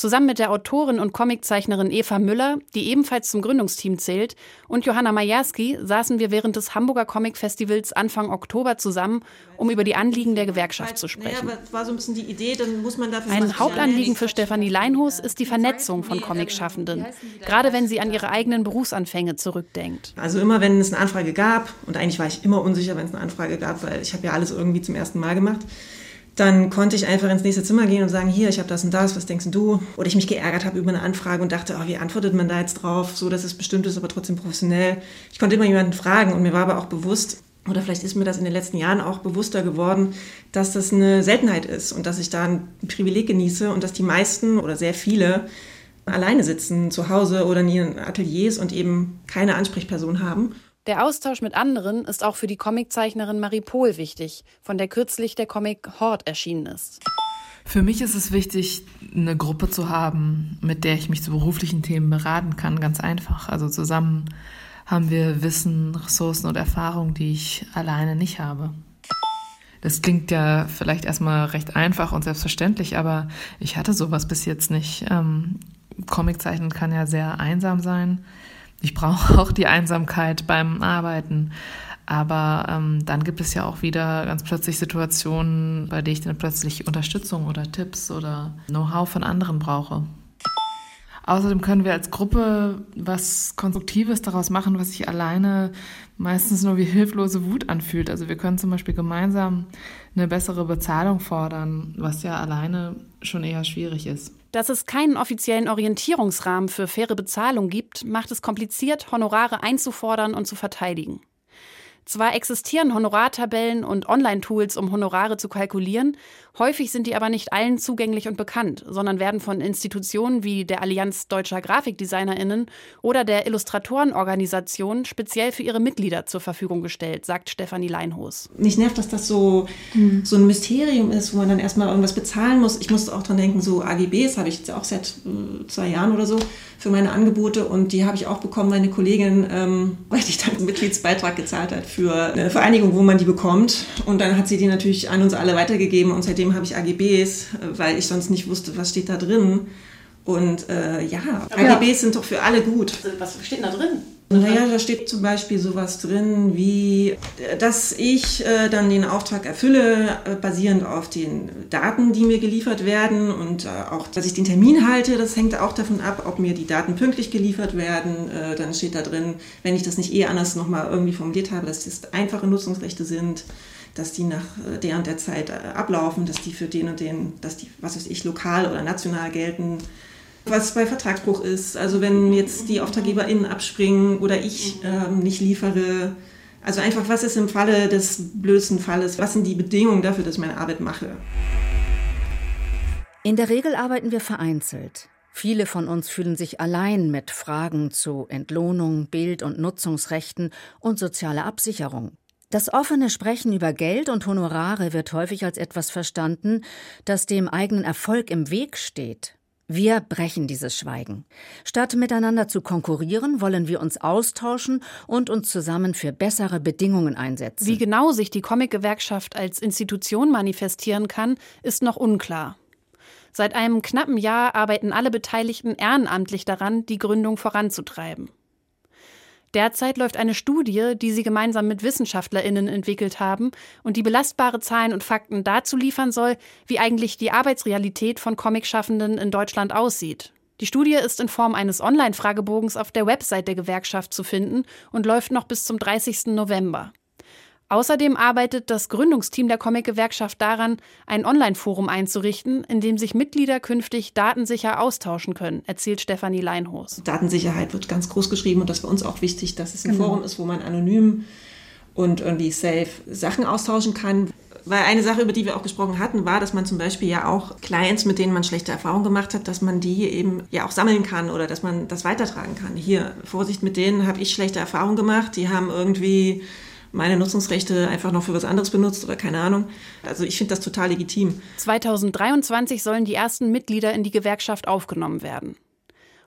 Speaker 7: Zusammen mit der Autorin und Comiczeichnerin Eva Müller, die ebenfalls zum Gründungsteam zählt, und Johanna Majerski saßen wir während des Hamburger Comic Festivals Anfang Oktober zusammen, um über die Anliegen der Gewerkschaft zu sprechen.
Speaker 26: Naja, war so ein bisschen die Idee, dann muss man dafür
Speaker 7: Ein Hauptanliegen für Stefanie Leinhus ist die Vernetzung von Comicschaffenden, gerade wenn sie an ihre eigenen Berufsanfänge zurückdenkt.
Speaker 26: Also immer, wenn es eine Anfrage gab, und eigentlich war ich immer unsicher, wenn es eine Anfrage gab, weil ich habe ja alles irgendwie zum ersten Mal gemacht, dann konnte ich einfach ins nächste Zimmer gehen und sagen, hier, ich habe das und das, was denkst du? Oder ich mich geärgert habe über eine Anfrage und dachte, oh, wie antwortet man da jetzt drauf? So, dass es bestimmt ist, aber trotzdem professionell. Ich konnte immer jemanden fragen und mir war aber auch bewusst, oder vielleicht ist mir das in den letzten Jahren auch bewusster geworden, dass das eine Seltenheit ist und dass ich da ein Privileg genieße und dass die meisten oder sehr viele alleine sitzen zu Hause oder in ihren Ateliers und eben keine Ansprechperson haben.
Speaker 7: Der Austausch mit anderen ist auch für die Comiczeichnerin Marie Pohl wichtig, von der kürzlich der Comic Horde erschienen ist.
Speaker 27: Für mich ist es wichtig, eine Gruppe zu haben, mit der ich mich zu beruflichen Themen beraten kann, ganz einfach. Also zusammen haben wir Wissen, Ressourcen und Erfahrungen, die ich alleine nicht habe. Das klingt ja vielleicht erstmal recht einfach und selbstverständlich, aber ich hatte sowas bis jetzt nicht. Ähm, Comiczeichnen kann ja sehr einsam sein. Ich brauche auch die Einsamkeit beim Arbeiten. Aber ähm, dann gibt es ja auch wieder ganz plötzlich Situationen, bei denen ich dann plötzlich Unterstützung oder Tipps oder Know-how von anderen brauche. Außerdem können wir als Gruppe was Konstruktives daraus machen, was sich alleine meistens nur wie hilflose Wut anfühlt. Also wir können zum Beispiel gemeinsam eine bessere Bezahlung fordern, was ja alleine schon eher schwierig ist.
Speaker 7: Dass es keinen offiziellen Orientierungsrahmen für faire Bezahlung gibt, macht es kompliziert, Honorare einzufordern und zu verteidigen. Zwar existieren Honorartabellen und Online-Tools, um Honorare zu kalkulieren, häufig sind die aber nicht allen zugänglich und bekannt, sondern werden von Institutionen wie der Allianz deutscher Grafikdesignerinnen oder der Illustratorenorganisation speziell für ihre Mitglieder zur Verfügung gestellt, sagt Stefanie Leinhos.
Speaker 26: Mich nervt, dass das so, mhm. so ein Mysterium ist, wo man dann erstmal irgendwas bezahlen muss. Ich musste auch dran denken, so AGBs habe ich jetzt auch seit äh, zwei Jahren oder so für meine Angebote und die habe ich auch bekommen, meine Kollegin, ähm, weil ich dann einen Mitgliedsbeitrag gezahlt hat für eine Vereinigung, wo man die bekommt. Und dann hat sie die natürlich an uns alle weitergegeben und seitdem habe ich AGBs, weil ich sonst nicht wusste, was steht da drin. Und äh, ja, AGBs sind doch für alle gut.
Speaker 2: Was steht da drin?
Speaker 26: Naja, da steht zum Beispiel sowas drin wie, dass ich äh, dann den Auftrag erfülle, äh, basierend auf den Daten, die mir geliefert werden und äh, auch, dass ich den Termin halte. Das hängt auch davon ab, ob mir die Daten pünktlich geliefert werden. Äh, dann steht da drin, wenn ich das nicht eh anders nochmal irgendwie formuliert habe, dass das einfache Nutzungsrechte sind dass die nach äh, der und der Zeit äh, ablaufen, dass die für den und den, dass die, was weiß ich, lokal oder national gelten was bei Vertragsbruch ist. Also wenn jetzt die AuftraggeberInnen abspringen oder ich ähm, nicht liefere. Also einfach, was ist im Falle des blödsten Falles? Was sind die Bedingungen dafür, dass ich meine Arbeit mache?
Speaker 22: In der Regel arbeiten wir vereinzelt. Viele von uns fühlen sich allein mit Fragen zu Entlohnung, Bild- und Nutzungsrechten und sozialer Absicherung. Das offene Sprechen über Geld und Honorare wird häufig als etwas verstanden, das dem eigenen Erfolg im Weg steht wir brechen dieses Schweigen. Statt miteinander zu konkurrieren, wollen wir uns austauschen und uns zusammen für bessere Bedingungen einsetzen.
Speaker 7: Wie genau sich die Comic-Gewerkschaft als Institution manifestieren kann, ist noch unklar. Seit einem knappen Jahr arbeiten alle Beteiligten ehrenamtlich daran, die Gründung voranzutreiben. Derzeit läuft eine Studie, die sie gemeinsam mit WissenschaftlerInnen entwickelt haben und die belastbare Zahlen und Fakten dazu liefern soll, wie eigentlich die Arbeitsrealität von Comicschaffenden in Deutschland aussieht. Die Studie ist in Form eines Online-Fragebogens auf der Website der Gewerkschaft zu finden und läuft noch bis zum 30. November. Außerdem arbeitet das Gründungsteam der Comic-Gewerkschaft daran, ein Online-Forum einzurichten, in dem sich Mitglieder künftig datensicher austauschen können, erzählt Stefanie Leinhos.
Speaker 26: Datensicherheit wird ganz groß geschrieben und das ist für uns auch wichtig, dass es ein genau. Forum ist, wo man anonym und irgendwie safe Sachen austauschen kann. Weil eine Sache, über die wir auch gesprochen hatten, war, dass man zum Beispiel ja auch Clients, mit denen man schlechte Erfahrungen gemacht hat, dass man die eben ja auch sammeln kann oder dass man das weitertragen kann. Hier, Vorsicht, mit denen habe ich schlechte Erfahrungen gemacht. Die haben irgendwie meine Nutzungsrechte einfach noch für was anderes benutzt oder keine Ahnung. Also ich finde das total legitim.
Speaker 7: 2023 sollen die ersten Mitglieder in die Gewerkschaft aufgenommen werden.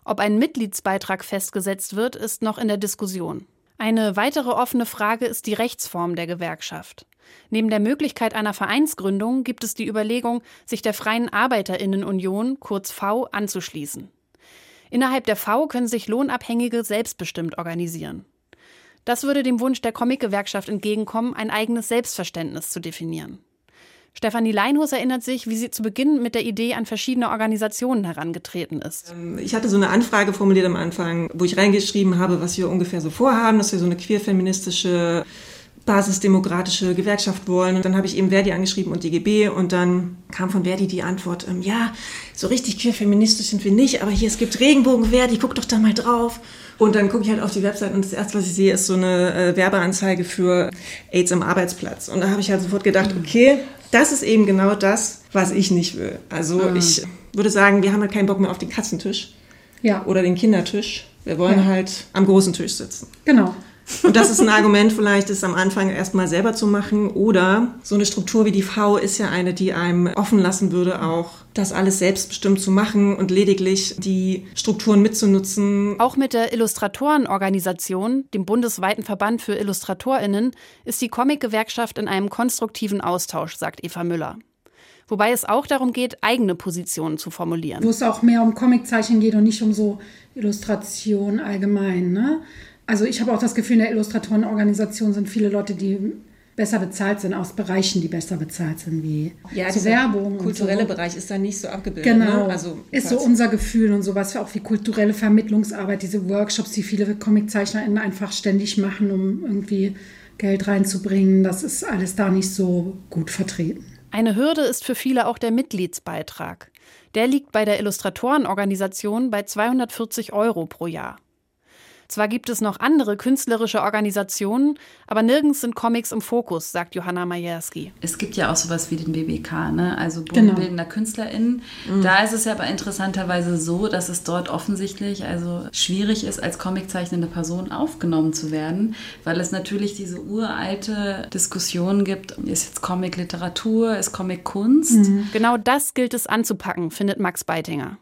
Speaker 7: Ob ein Mitgliedsbeitrag festgesetzt wird, ist noch in der Diskussion. Eine weitere offene Frage ist die Rechtsform der Gewerkschaft. Neben der Möglichkeit einer Vereinsgründung gibt es die Überlegung, sich der Freien Arbeiterinnenunion, kurz V, anzuschließen. Innerhalb der V können sich Lohnabhängige selbstbestimmt organisieren. Das würde dem Wunsch der Comic-Gewerkschaft entgegenkommen, ein eigenes Selbstverständnis zu definieren. Stefanie Leinhus erinnert sich, wie sie zu Beginn mit der Idee an verschiedene Organisationen herangetreten ist.
Speaker 26: Ähm, ich hatte so eine Anfrage formuliert am Anfang, wo ich reingeschrieben habe, was wir ungefähr so vorhaben, dass wir so eine queer-feministische basisdemokratische Gewerkschaft wollen. Und dann habe ich eben Verdi angeschrieben und DGB und dann kam von Verdi die Antwort, ähm, ja, so richtig queer-feministisch sind wir nicht, aber hier, es gibt Regenbogen Verdi, guck doch da mal drauf. Und dann gucke ich halt auf die Website und das erste, was ich sehe, ist so eine äh, Werbeanzeige für AIDS am Arbeitsplatz. Und da habe ich halt sofort gedacht, okay, das ist eben genau das, was ich nicht will. Also mhm. ich würde sagen, wir haben halt keinen Bock mehr auf den Katzentisch ja. oder den Kindertisch. Wir wollen ja. halt am großen Tisch sitzen.
Speaker 2: Genau.
Speaker 26: Und das ist ein Argument, vielleicht ist am Anfang erstmal selber zu machen. Oder so eine Struktur wie die V ist ja eine, die einem offen lassen würde, auch das alles selbstbestimmt zu machen und lediglich die Strukturen mitzunutzen.
Speaker 7: Auch mit der Illustratorenorganisation, dem bundesweiten Verband für IllustratorInnen, ist die Comic-Gewerkschaft in einem konstruktiven Austausch, sagt Eva Müller. Wobei es auch darum geht, eigene Positionen zu formulieren.
Speaker 2: Wo es auch mehr um Comiczeichen geht und nicht um so Illustration allgemein. Ne? Also ich habe auch das Gefühl, in der Illustratorenorganisation sind viele Leute, die besser bezahlt sind, aus Bereichen, die besser bezahlt sind, wie
Speaker 26: ja, so Werbung. kulturelle so. Bereich ist da nicht so abgebildet.
Speaker 2: Genau,
Speaker 26: ne?
Speaker 2: also, ist so unser Gefühl und sowas, auch wie kulturelle Vermittlungsarbeit, diese Workshops, die viele ComiczeichnerInnen einfach ständig machen, um irgendwie Geld reinzubringen, das ist alles da nicht so gut vertreten.
Speaker 7: Eine Hürde ist für viele auch der Mitgliedsbeitrag. Der liegt bei der Illustratorenorganisation bei 240 Euro pro Jahr. Zwar gibt es noch andere künstlerische Organisationen, aber nirgends sind Comics im Fokus, sagt Johanna Majerski.
Speaker 4: Es gibt ja auch sowas wie den BBK, ne? also Bodenbildender genau. KünstlerInnen. Mhm. Da ist es ja aber interessanterweise so, dass es dort offensichtlich also schwierig ist, als comiczeichnende Person aufgenommen zu werden, weil es natürlich diese uralte Diskussion gibt, ist jetzt Comic Literatur, ist Comic Kunst?
Speaker 7: Mhm. Genau das gilt es anzupacken, findet Max Beitinger.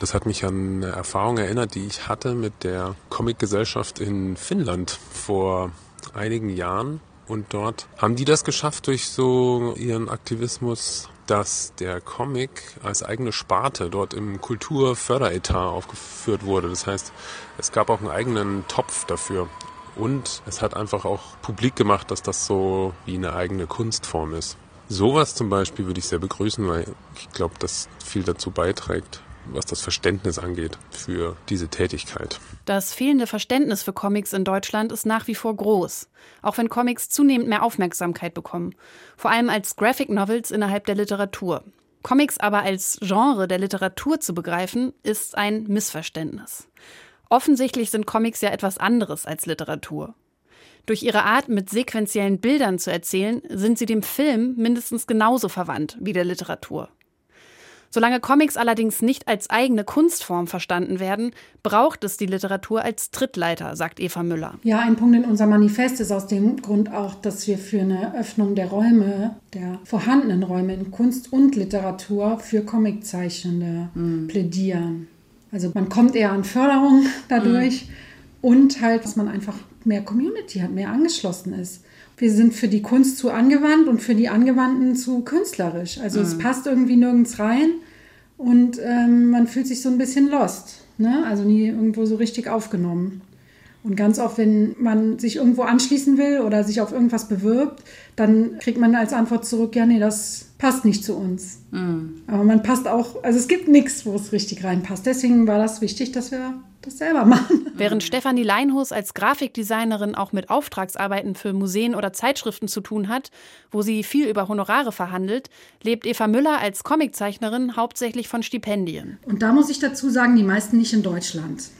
Speaker 25: Das hat mich an eine Erfahrung erinnert, die ich hatte mit der Comic-Gesellschaft in Finnland vor einigen Jahren. Und dort haben die das geschafft durch so ihren Aktivismus, dass der Comic als eigene Sparte dort im Kulturförderetat aufgeführt wurde. Das heißt, es gab auch einen eigenen Topf dafür. Und es hat einfach auch publik gemacht, dass das so wie eine eigene Kunstform ist. Sowas zum Beispiel würde ich sehr begrüßen, weil ich glaube, das viel dazu beiträgt, was das Verständnis angeht für diese Tätigkeit.
Speaker 7: Das fehlende Verständnis für Comics in Deutschland ist nach wie vor groß, auch wenn Comics zunehmend mehr Aufmerksamkeit bekommen, vor allem als Graphic Novels innerhalb der Literatur. Comics aber als Genre der Literatur zu begreifen, ist ein Missverständnis. Offensichtlich sind Comics ja etwas anderes als Literatur. Durch ihre Art, mit sequentiellen Bildern zu erzählen, sind sie dem Film mindestens genauso verwandt wie der Literatur. Solange Comics allerdings nicht als eigene Kunstform verstanden werden, braucht es die Literatur als Trittleiter, sagt Eva Müller.
Speaker 2: Ja, ein Punkt in unserem Manifest ist aus dem Grund auch, dass wir für eine Öffnung der Räume, der vorhandenen Räume in Kunst und Literatur für Comiczeichnende mhm. plädieren. Also man kommt eher an Förderung dadurch mhm. und halt, dass man einfach mehr Community hat, mehr angeschlossen ist. Wir sind für die Kunst zu angewandt und für die Angewandten zu künstlerisch. Also mhm. es passt irgendwie nirgends rein und ähm, man fühlt sich so ein bisschen lost. Ne? Also nie irgendwo so richtig aufgenommen. Und ganz oft, wenn man sich irgendwo anschließen will oder sich auf irgendwas bewirbt, dann kriegt man als Antwort zurück, ja, nee, das passt nicht zu uns. Mhm. Aber man passt auch, also es gibt nichts, wo es richtig reinpasst. Deswegen war das wichtig, dass wir das selber machen.
Speaker 7: Während Stefanie Leinhus als Grafikdesignerin auch mit Auftragsarbeiten für Museen oder Zeitschriften zu tun hat, wo sie viel über Honorare verhandelt, lebt Eva Müller als Comiczeichnerin hauptsächlich von Stipendien.
Speaker 2: Und da muss ich dazu sagen, die meisten nicht in Deutschland.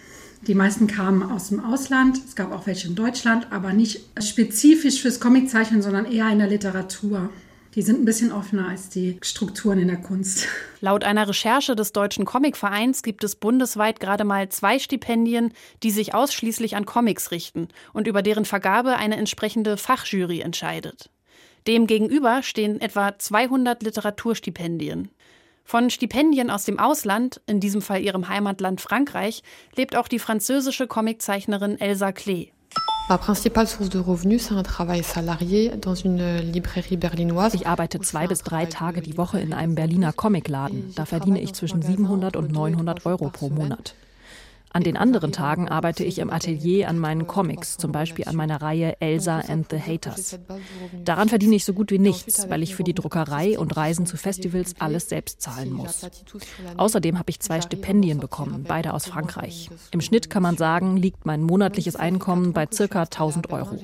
Speaker 2: Die meisten kamen aus dem Ausland. Es gab auch welche in Deutschland, aber nicht spezifisch fürs Comiczeichnen, sondern eher in der Literatur. Die sind ein bisschen offener als die Strukturen in der Kunst.
Speaker 7: Laut einer Recherche des Deutschen Comicvereins gibt es bundesweit gerade mal zwei Stipendien, die sich ausschließlich an Comics richten und über deren Vergabe eine entsprechende Fachjury entscheidet. Demgegenüber stehen etwa 200 Literaturstipendien. Von Stipendien aus dem Ausland, in diesem Fall ihrem Heimatland Frankreich, lebt auch die französische Comiczeichnerin Elsa Klee.
Speaker 28: Ma principale source de revenus, c'est un travail salarié dans une librairie berlinoise.
Speaker 29: Ich arbeite zwei bis drei Tage die Woche in einem Berliner Comicladen. Da verdiene ich zwischen 700 und 900 Euro pro Monat. An den anderen Tagen arbeite ich im Atelier an meinen Comics, zum Beispiel an meiner Reihe Elsa and the Haters. Daran verdiene ich so gut wie nichts, weil ich für die Druckerei und Reisen zu Festivals alles selbst zahlen muss. Außerdem habe ich zwei Stipendien bekommen, beide aus Frankreich. Im Schnitt kann man sagen, liegt mein monatliches Einkommen bei circa 1000 Euro.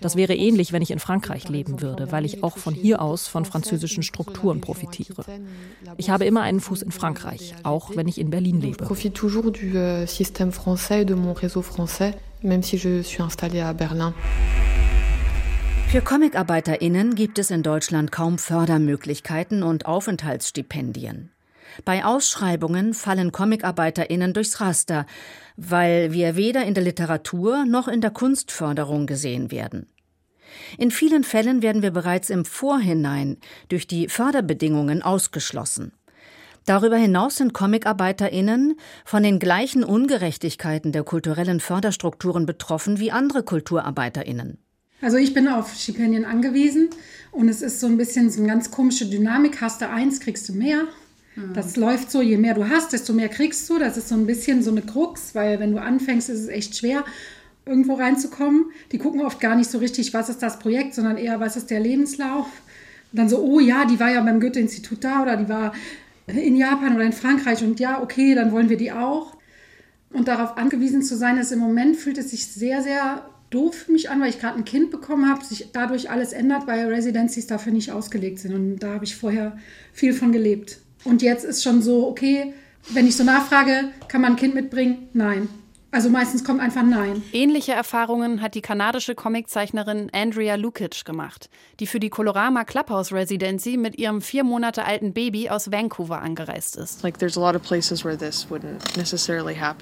Speaker 29: Das wäre ähnlich, wenn ich in Frankreich leben würde, weil ich auch von hier aus von französischen Strukturen profitiere. Ich habe immer einen Fuß in Frankreich, auch wenn ich in Berlin lebe
Speaker 28: système français et de mon réseau français, même si je suis installée à Berlin.
Speaker 22: Für Comicarbeiterinnen gibt es in Deutschland kaum Fördermöglichkeiten und Aufenthaltsstipendien. Bei Ausschreibungen fallen Comicarbeiterinnen durchs Raster, weil wir weder in der Literatur noch in der Kunstförderung gesehen werden. In vielen Fällen werden wir bereits im Vorhinein durch die Förderbedingungen ausgeschlossen. Darüber hinaus sind Comicarbeiterinnen von den gleichen Ungerechtigkeiten der kulturellen Förderstrukturen betroffen wie andere Kulturarbeiterinnen.
Speaker 2: Also ich bin auf Stipendien angewiesen und es ist so ein bisschen so eine ganz komische Dynamik. Hast du eins, kriegst du mehr. Mhm. Das läuft so, je mehr du hast, desto mehr kriegst du. Das ist so ein bisschen so eine Krux, weil wenn du anfängst, ist es echt schwer, irgendwo reinzukommen. Die gucken oft gar nicht so richtig, was ist das Projekt, sondern eher, was ist der Lebenslauf. Und dann so, oh ja, die war ja beim Goethe-Institut da oder die war in Japan oder in Frankreich und ja, okay, dann wollen wir die auch. Und darauf angewiesen zu sein, ist im Moment fühlt es sich sehr, sehr doof für mich an, weil ich gerade ein Kind bekommen habe, sich dadurch alles ändert, weil Residencies dafür nicht ausgelegt sind. Und da habe ich vorher viel von gelebt. Und jetzt ist schon so, okay, wenn ich so nachfrage, kann man ein Kind mitbringen? Nein. Also meistens kommt einfach Nein.
Speaker 7: Ähnliche Erfahrungen hat die kanadische Comiczeichnerin Andrea Lukic gemacht, die für die Colorama Clubhouse Residency mit ihrem vier Monate alten Baby aus Vancouver angereist ist.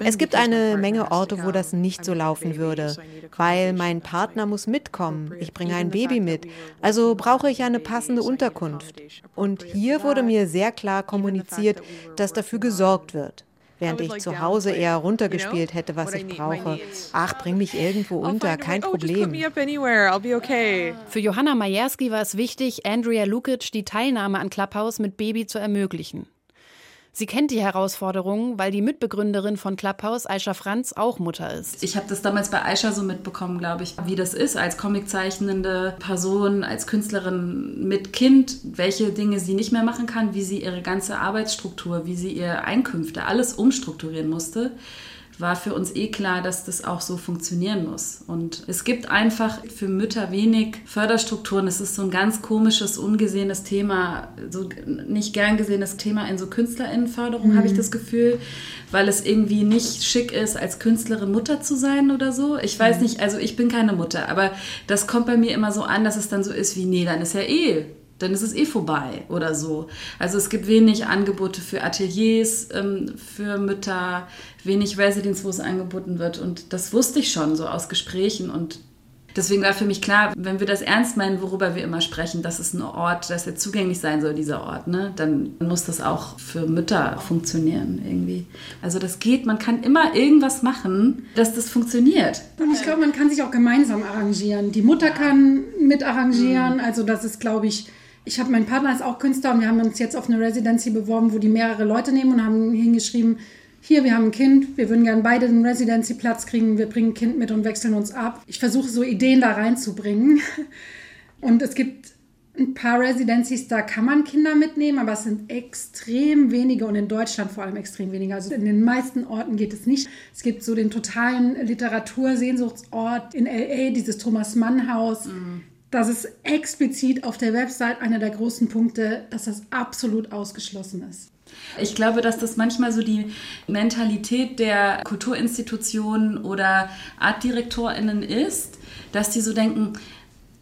Speaker 30: Es gibt eine Menge Orte, wo das nicht so laufen würde, weil mein Partner muss mitkommen. Ich bringe ein Baby mit, also brauche ich eine passende Unterkunft. Und hier wurde mir sehr klar kommuniziert, dass dafür gesorgt wird. Während ich zu Hause eher runtergespielt hätte, was ich brauche. Ach, bring mich irgendwo unter, kein Problem.
Speaker 7: Für Johanna Majerski war es wichtig, Andrea Lukic die Teilnahme an Clubhouse mit Baby zu ermöglichen. Sie kennt die Herausforderungen, weil die Mitbegründerin von Clubhouse, Aisha Franz, auch Mutter ist.
Speaker 4: Ich habe das damals bei Aisha so mitbekommen, glaube ich, wie das ist als comiczeichnende Person, als Künstlerin mit Kind, welche Dinge sie nicht mehr machen kann, wie sie ihre ganze Arbeitsstruktur, wie sie ihre Einkünfte, alles umstrukturieren musste war für uns eh klar, dass das auch so funktionieren muss. Und es gibt einfach für Mütter wenig Förderstrukturen. Es ist so ein ganz komisches, ungesehenes Thema, so nicht gern gesehenes Thema in so KünstlerInnenförderung, mhm. habe ich das Gefühl, weil es irgendwie nicht schick ist, als Künstlerin Mutter zu sein oder so. Ich weiß mhm. nicht, also ich bin keine Mutter, aber das kommt bei mir immer so an, dass es dann so ist wie, nee, dann ist ja eh dann ist es eh vorbei oder so. Also es gibt wenig Angebote für Ateliers, ähm, für Mütter, wenig Residence, wo es angeboten wird. Und das wusste ich schon so aus Gesprächen und Deswegen war für mich klar, wenn wir das ernst meinen, worüber wir immer sprechen, dass es ein Ort, dass er zugänglich sein soll, dieser Ort, ne? dann muss das auch für Mütter funktionieren irgendwie. Also das geht, man kann immer irgendwas machen, dass das funktioniert.
Speaker 2: Und ich glaube, man kann sich auch gemeinsam arrangieren. Die Mutter kann mit arrangieren, mhm. also das ist, glaube ich, ich habe, mein Partner ist auch Künstler und wir haben uns jetzt auf eine Residency beworben, wo die mehrere Leute nehmen und haben hingeschrieben, hier, wir haben ein Kind, wir würden gerne beide einen Residency-Platz kriegen, wir bringen ein Kind mit und wechseln uns ab. Ich versuche so Ideen da reinzubringen. Und es gibt ein paar Residencies, da kann man Kinder mitnehmen, aber es sind extrem wenige und in Deutschland vor allem extrem wenige. Also in den meisten Orten geht es nicht. Es gibt so den totalen Literatursehnsuchtsort in LA, dieses Thomas Mann Haus. Mhm. Das ist explizit auf der Website einer der großen Punkte, dass das absolut ausgeschlossen ist.
Speaker 4: Ich glaube, dass das manchmal so die Mentalität der Kulturinstitutionen oder ArtdirektorInnen ist, dass die so denken,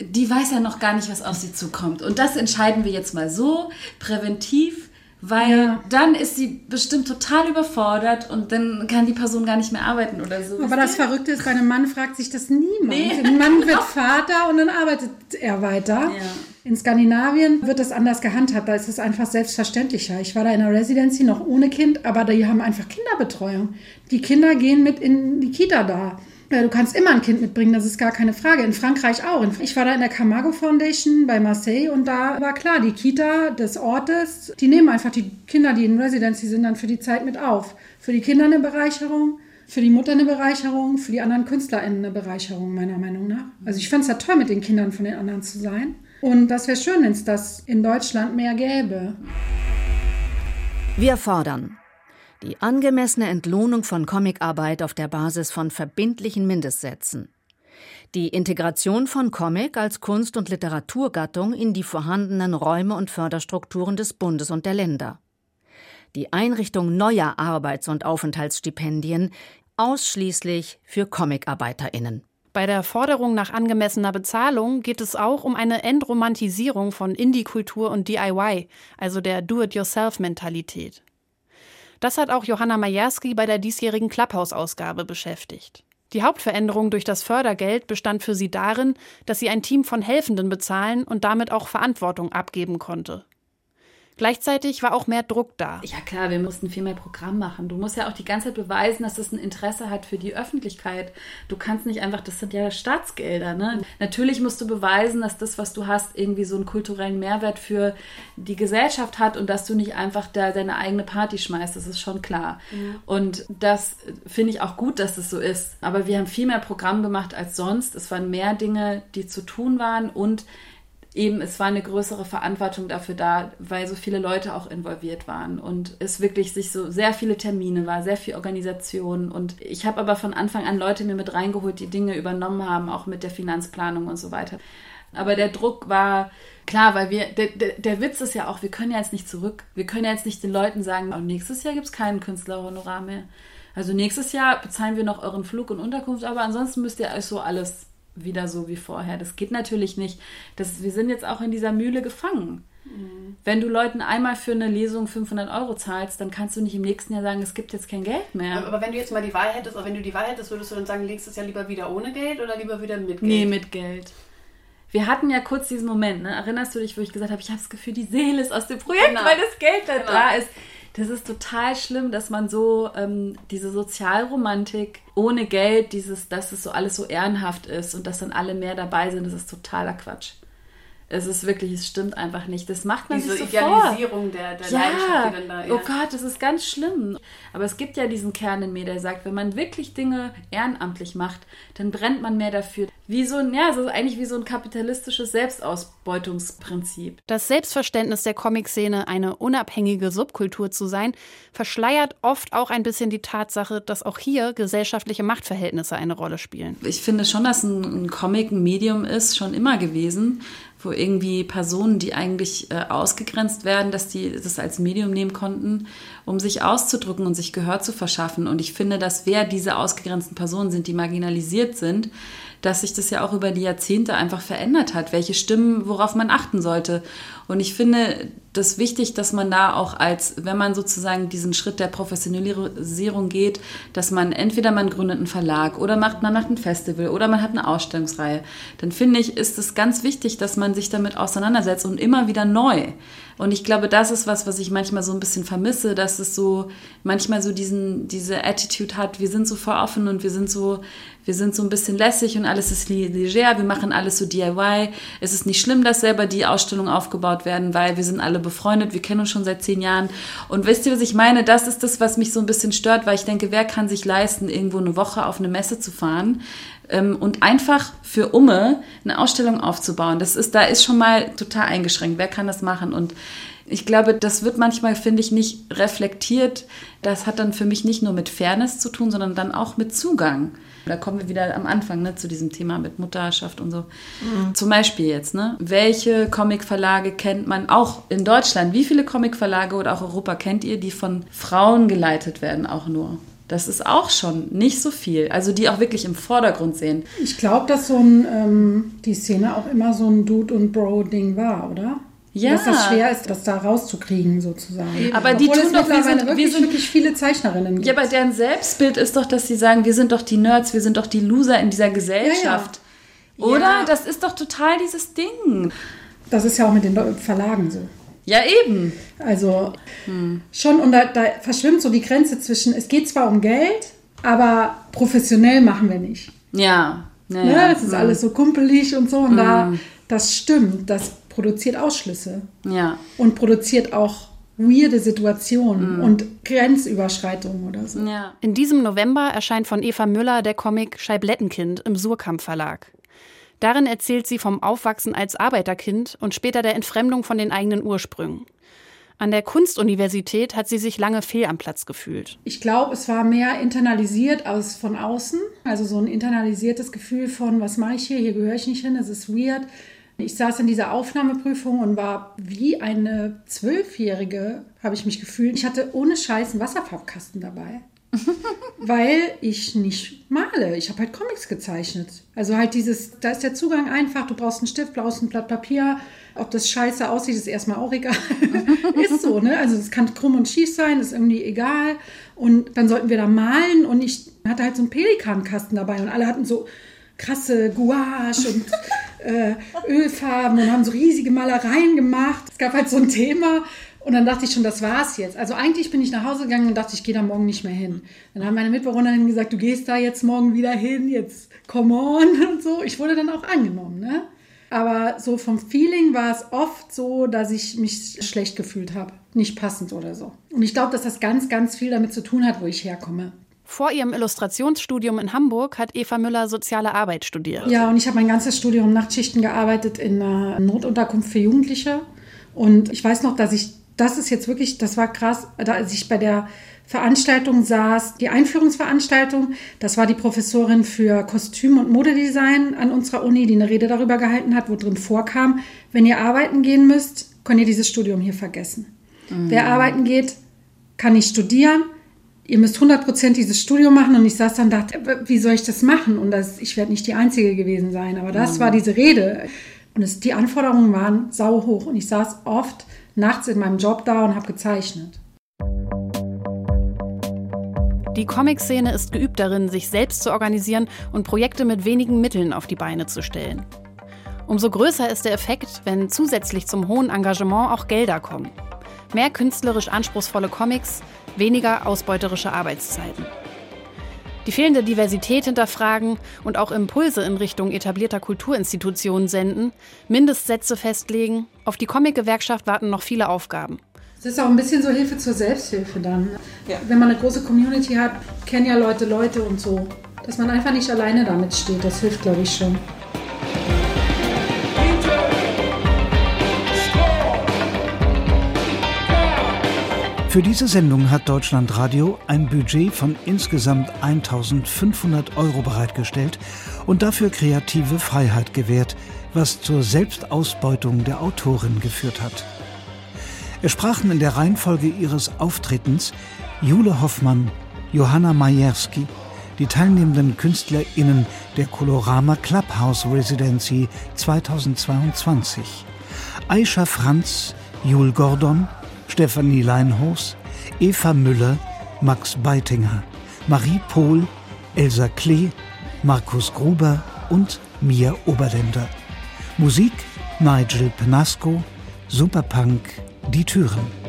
Speaker 4: die weiß ja noch gar nicht, was auf sie zukommt. Und das entscheiden wir jetzt mal so, präventiv weil ja. dann ist sie bestimmt total überfordert und dann kann die Person gar nicht mehr arbeiten oder so.
Speaker 2: Aber das Verrückte ist, bei einem Mann fragt sich das niemand. Nee. Ein Mann wird Vater und dann arbeitet er weiter. Ja. In Skandinavien wird das anders gehandhabt, da ist es einfach selbstverständlicher. Ich war da in einer Residency noch ohne Kind, aber die haben einfach Kinderbetreuung. Die Kinder gehen mit in die Kita da. Du kannst immer ein Kind mitbringen, das ist gar keine Frage. In Frankreich auch. Ich war da in der Camargo Foundation bei Marseille und da war klar, die Kita des Ortes, die nehmen einfach die Kinder, die in Residency sind, dann für die Zeit mit auf. Für die Kinder eine Bereicherung, für die Mutter eine Bereicherung, für die anderen KünstlerInnen eine Bereicherung, meiner Meinung nach. Also ich fand es ja toll, mit den Kindern von den anderen zu sein. Und das wäre schön, wenn es das in Deutschland mehr gäbe.
Speaker 22: Wir fordern die angemessene Entlohnung von Comicarbeit auf der Basis von verbindlichen Mindestsätzen, die Integration von Comic als Kunst- und Literaturgattung in die vorhandenen Räume und Förderstrukturen des Bundes und der Länder, die Einrichtung neuer Arbeits- und Aufenthaltsstipendien ausschließlich für Comicarbeiterinnen.
Speaker 7: Bei der Forderung nach angemessener Bezahlung geht es auch um eine Entromantisierung von Indie-Kultur und DIY, also der Do-it-yourself-Mentalität. Das hat auch Johanna Majerski bei der diesjährigen Clubhouse-Ausgabe beschäftigt. Die Hauptveränderung durch das Fördergeld bestand für sie darin, dass sie ein Team von Helfenden bezahlen und damit auch Verantwortung abgeben konnte. Gleichzeitig war auch mehr Druck da.
Speaker 4: Ja klar, wir mussten viel mehr Programm machen. Du musst ja auch die ganze Zeit beweisen, dass das ein Interesse hat für die Öffentlichkeit. Du kannst nicht einfach, das sind ja Staatsgelder. Ne? Natürlich musst du beweisen, dass das, was du hast, irgendwie so einen kulturellen Mehrwert für die Gesellschaft hat und dass du nicht einfach da deine eigene Party schmeißt. Das ist schon klar. Mhm. Und das finde ich auch gut, dass das so ist. Aber wir haben viel mehr Programm gemacht als sonst. Es waren mehr Dinge, die zu tun waren und eben, es war eine größere Verantwortung dafür da, weil so viele Leute auch involviert waren und es wirklich sich so sehr viele Termine war, sehr viel Organisation und ich habe aber von Anfang an Leute mir mit reingeholt, die Dinge übernommen haben, auch mit der Finanzplanung und so weiter. Aber der Druck war klar, weil wir, der, der, der Witz ist ja auch, wir können ja jetzt nicht zurück. Wir können ja jetzt nicht den Leuten sagen, oh, nächstes Jahr gibt es keinen Künstlerhonorar mehr. Also nächstes Jahr bezahlen wir noch euren Flug und Unterkunft, aber ansonsten müsst ihr euch so alles wieder so wie vorher. Das geht natürlich nicht. Das, wir sind jetzt auch in dieser Mühle gefangen. Mhm. Wenn du Leuten einmal für eine Lesung 500 Euro zahlst, dann kannst du nicht im nächsten Jahr sagen, es gibt jetzt kein Geld mehr.
Speaker 7: Aber, aber wenn du jetzt mal die Wahl hättest, oder wenn du die Wahl hättest, würdest du dann sagen, nächstes Jahr lieber wieder ohne Geld oder lieber wieder mit Geld?
Speaker 4: Nee, mit Geld. Wir hatten ja kurz diesen Moment, ne? erinnerst du dich, wo ich gesagt habe, ich habe das Gefühl, die Seele ist aus dem Projekt, genau. weil das Geld da, genau. da ist. Das ist total schlimm, dass man so ähm, diese Sozialromantik ohne Geld, dieses, dass es so alles so ehrenhaft ist und dass dann alle mehr dabei sind, das ist totaler Quatsch. Es ist wirklich, es stimmt einfach nicht. Das macht man
Speaker 31: Diese
Speaker 4: sich so
Speaker 31: Idealisierung
Speaker 4: vor.
Speaker 31: der, der
Speaker 4: ja.
Speaker 31: Leidenschaft, die dann da, ja.
Speaker 4: Oh Gott, das ist ganz schlimm. Aber es gibt ja diesen Kern in mir, der sagt, wenn man wirklich Dinge ehrenamtlich macht, dann brennt man mehr dafür. Wie so ein, ja, es ist eigentlich wie so ein kapitalistisches Selbstausbeutungsprinzip.
Speaker 7: Das Selbstverständnis der Comic-Szene, eine unabhängige Subkultur zu sein, verschleiert oft auch ein bisschen die Tatsache, dass auch hier gesellschaftliche Machtverhältnisse eine Rolle spielen.
Speaker 4: Ich finde schon, dass ein, ein Comic ein Medium ist, schon immer gewesen, wo irgendwie Personen, die eigentlich äh, ausgegrenzt werden, dass die das als Medium nehmen konnten, um sich auszudrücken und sich Gehör zu verschaffen. Und ich finde, dass wer diese ausgegrenzten Personen sind, die marginalisiert sind, dass sich das ja auch über die Jahrzehnte einfach verändert hat, welche Stimmen, worauf man achten sollte. Und ich finde das wichtig, dass man da auch als, wenn man sozusagen diesen Schritt der Professionalisierung geht, dass man entweder man gründet einen Verlag oder macht, man macht ein Festival oder man hat eine Ausstellungsreihe, dann finde ich, ist es ganz wichtig, dass man sich damit auseinandersetzt und immer wieder neu. Und ich glaube, das ist was, was ich manchmal so ein bisschen vermisse, dass es so manchmal so diesen, diese Attitude hat, wir sind so voll offen und wir sind so, wir sind so ein bisschen lässig und alles ist leger, wir machen alles so DIY. Es ist nicht schlimm, dass selber die Ausstellungen aufgebaut werden, weil wir sind alle befreundet, wir kennen uns schon seit zehn Jahren. Und wisst ihr, was ich meine? Das ist das, was mich so ein bisschen stört, weil ich denke, wer kann sich leisten, irgendwo eine Woche auf eine Messe zu fahren? ähm, und einfach für Umme eine Ausstellung aufzubauen. Das ist, da ist schon mal total eingeschränkt. Wer kann das machen? Und ich glaube, das wird manchmal, finde ich, nicht reflektiert. Das hat dann für mich nicht nur mit Fairness zu tun, sondern dann auch mit Zugang. Da kommen wir wieder am Anfang ne, zu diesem Thema mit Mutterschaft und so. Mhm. Zum Beispiel jetzt, ne? Welche Comicverlage kennt man auch in Deutschland? Wie viele Comicverlage oder auch Europa kennt ihr, die von Frauen geleitet werden, auch nur? Das ist auch schon nicht so viel. Also die auch wirklich im Vordergrund sehen.
Speaker 2: Ich glaube, dass so ein, ähm, die Szene auch immer so ein Dude- und Bro-Ding war, oder?
Speaker 4: Ja.
Speaker 2: Dass das schwer ist, das da rauszukriegen, sozusagen.
Speaker 4: Aber die
Speaker 2: Obwohl
Speaker 4: tun
Speaker 2: es
Speaker 4: doch, wir sind,
Speaker 2: wirklich,
Speaker 4: wir sind
Speaker 2: wirklich viele Zeichnerinnen gibt.
Speaker 4: Ja, aber deren Selbstbild ist doch, dass sie sagen, wir sind doch die Nerds, wir sind doch die Loser in dieser Gesellschaft.
Speaker 2: Ja, ja.
Speaker 4: Oder?
Speaker 2: Ja.
Speaker 4: Das ist doch total dieses Ding.
Speaker 2: Das ist ja auch mit den Verlagen so.
Speaker 4: Ja, eben.
Speaker 2: Also schon, und da, da verschwimmt so die Grenze zwischen, es geht zwar um Geld, aber professionell machen wir nicht.
Speaker 4: Ja. ja,
Speaker 2: ne? Es ist
Speaker 4: Hm.
Speaker 2: alles so kumpelig und so. Und da,
Speaker 4: Hm.
Speaker 2: das stimmt, das produziert Ausschlüsse.
Speaker 4: Ja.
Speaker 2: Und produziert auch weirde Situationen
Speaker 4: Mhm.
Speaker 2: und Grenzüberschreitungen oder so.
Speaker 4: Ja.
Speaker 7: In diesem November erscheint von Eva Müller der Comic Scheiblettenkind im Surkamp Verlag. Darin erzählt sie vom Aufwachsen als Arbeiterkind und später der Entfremdung von den eigenen Ursprüngen. An der Kunstuniversität hat sie sich lange fehl am Platz gefühlt.
Speaker 2: Ich glaube, es war mehr internalisiert als von außen. Also so ein internalisiertes Gefühl von, was mache ich hier? Hier gehöre ich nicht hin, es ist weird. Ich saß in dieser Aufnahmeprüfung und war wie eine Zwölfjährige, habe ich mich gefühlt. Ich hatte ohne Scheiß einen Wasserfarbkasten dabei. weil ich nicht male. Ich habe halt Comics gezeichnet. Also halt dieses, da ist der Zugang einfach, du brauchst einen Stift, brauchst ein Blatt Papier. Ob das scheiße aussieht, ist erstmal auch egal. ist so, ne? Also es kann krumm und schief sein, ist irgendwie egal. Und dann sollten wir da malen und ich hatte halt so einen Pelikankasten dabei und alle hatten so krasse Gouache und äh, Ölfarben und haben so riesige Malereien gemacht. Es gab halt so ein Thema und dann dachte ich schon, das war's jetzt. Also eigentlich bin ich nach Hause gegangen und dachte, ich gehe da morgen nicht mehr hin. Dann haben meine Mitbewohnerinnen gesagt, du gehst da jetzt morgen wieder hin, jetzt come on und so. Ich wurde dann auch angenommen, ne? Aber so vom Feeling war es oft so, dass ich mich schlecht gefühlt habe. Nicht passend oder so. Und ich glaube, dass das ganz, ganz viel damit zu tun hat, wo ich herkomme.
Speaker 7: Vor ihrem Illustrationsstudium in Hamburg hat Eva Müller soziale Arbeit studiert.
Speaker 2: Ja, und ich habe mein ganzes Studium Nachtschichten gearbeitet in einer Notunterkunft für Jugendliche. Und ich weiß noch, dass ich, das ist jetzt wirklich, das war krass, als ich bei der Veranstaltung saß, die Einführungsveranstaltung. Das war die Professorin für Kostüm- und Modedesign an unserer Uni, die eine Rede darüber gehalten hat, wo drin vorkam, wenn ihr arbeiten gehen müsst, könnt ihr dieses Studium hier vergessen.
Speaker 4: Mhm.
Speaker 2: Wer arbeiten geht, kann nicht studieren. Ihr müsst 100% dieses Studium machen. Und ich saß dann und dachte, wie soll ich das machen? Und das, ich werde nicht die Einzige gewesen sein. Aber das
Speaker 4: Mhm.
Speaker 2: war diese Rede. Und es, die Anforderungen waren sau hoch. Und ich saß oft nachts in meinem Job da und habe gezeichnet.
Speaker 7: Die Comic-Szene ist geübt darin, sich selbst zu organisieren und Projekte mit wenigen Mitteln auf die Beine zu stellen. Umso größer ist der Effekt, wenn zusätzlich zum hohen Engagement auch Gelder kommen. Mehr künstlerisch anspruchsvolle Comics, weniger ausbeuterische Arbeitszeiten. Die fehlende Diversität hinterfragen und auch Impulse in Richtung etablierter Kulturinstitutionen senden, Mindestsätze festlegen. Auf die Comic-Gewerkschaft warten noch viele Aufgaben.
Speaker 2: Es ist auch ein bisschen so Hilfe zur Selbsthilfe dann. Ja. Wenn man eine große Community hat, kennen ja Leute Leute und so. Dass man einfach nicht alleine damit steht, das hilft, glaube ich, schon.
Speaker 31: Für diese Sendung hat Deutschlandradio ein Budget von insgesamt 1500 Euro bereitgestellt und dafür kreative Freiheit gewährt, was zur Selbstausbeutung der Autorin geführt hat. Es sprachen in der Reihenfolge ihres Auftretens Jule Hoffmann, Johanna Majerski, die teilnehmenden KünstlerInnen der Colorama Clubhouse Residency 2022, Aisha Franz, Jule Gordon, Stefanie Leinhos, Eva Müller, Max Beitinger, Marie Pohl, Elsa Klee, Markus Gruber und Mia Oberländer. Musik Nigel Penasco, Superpunk, Die Türen.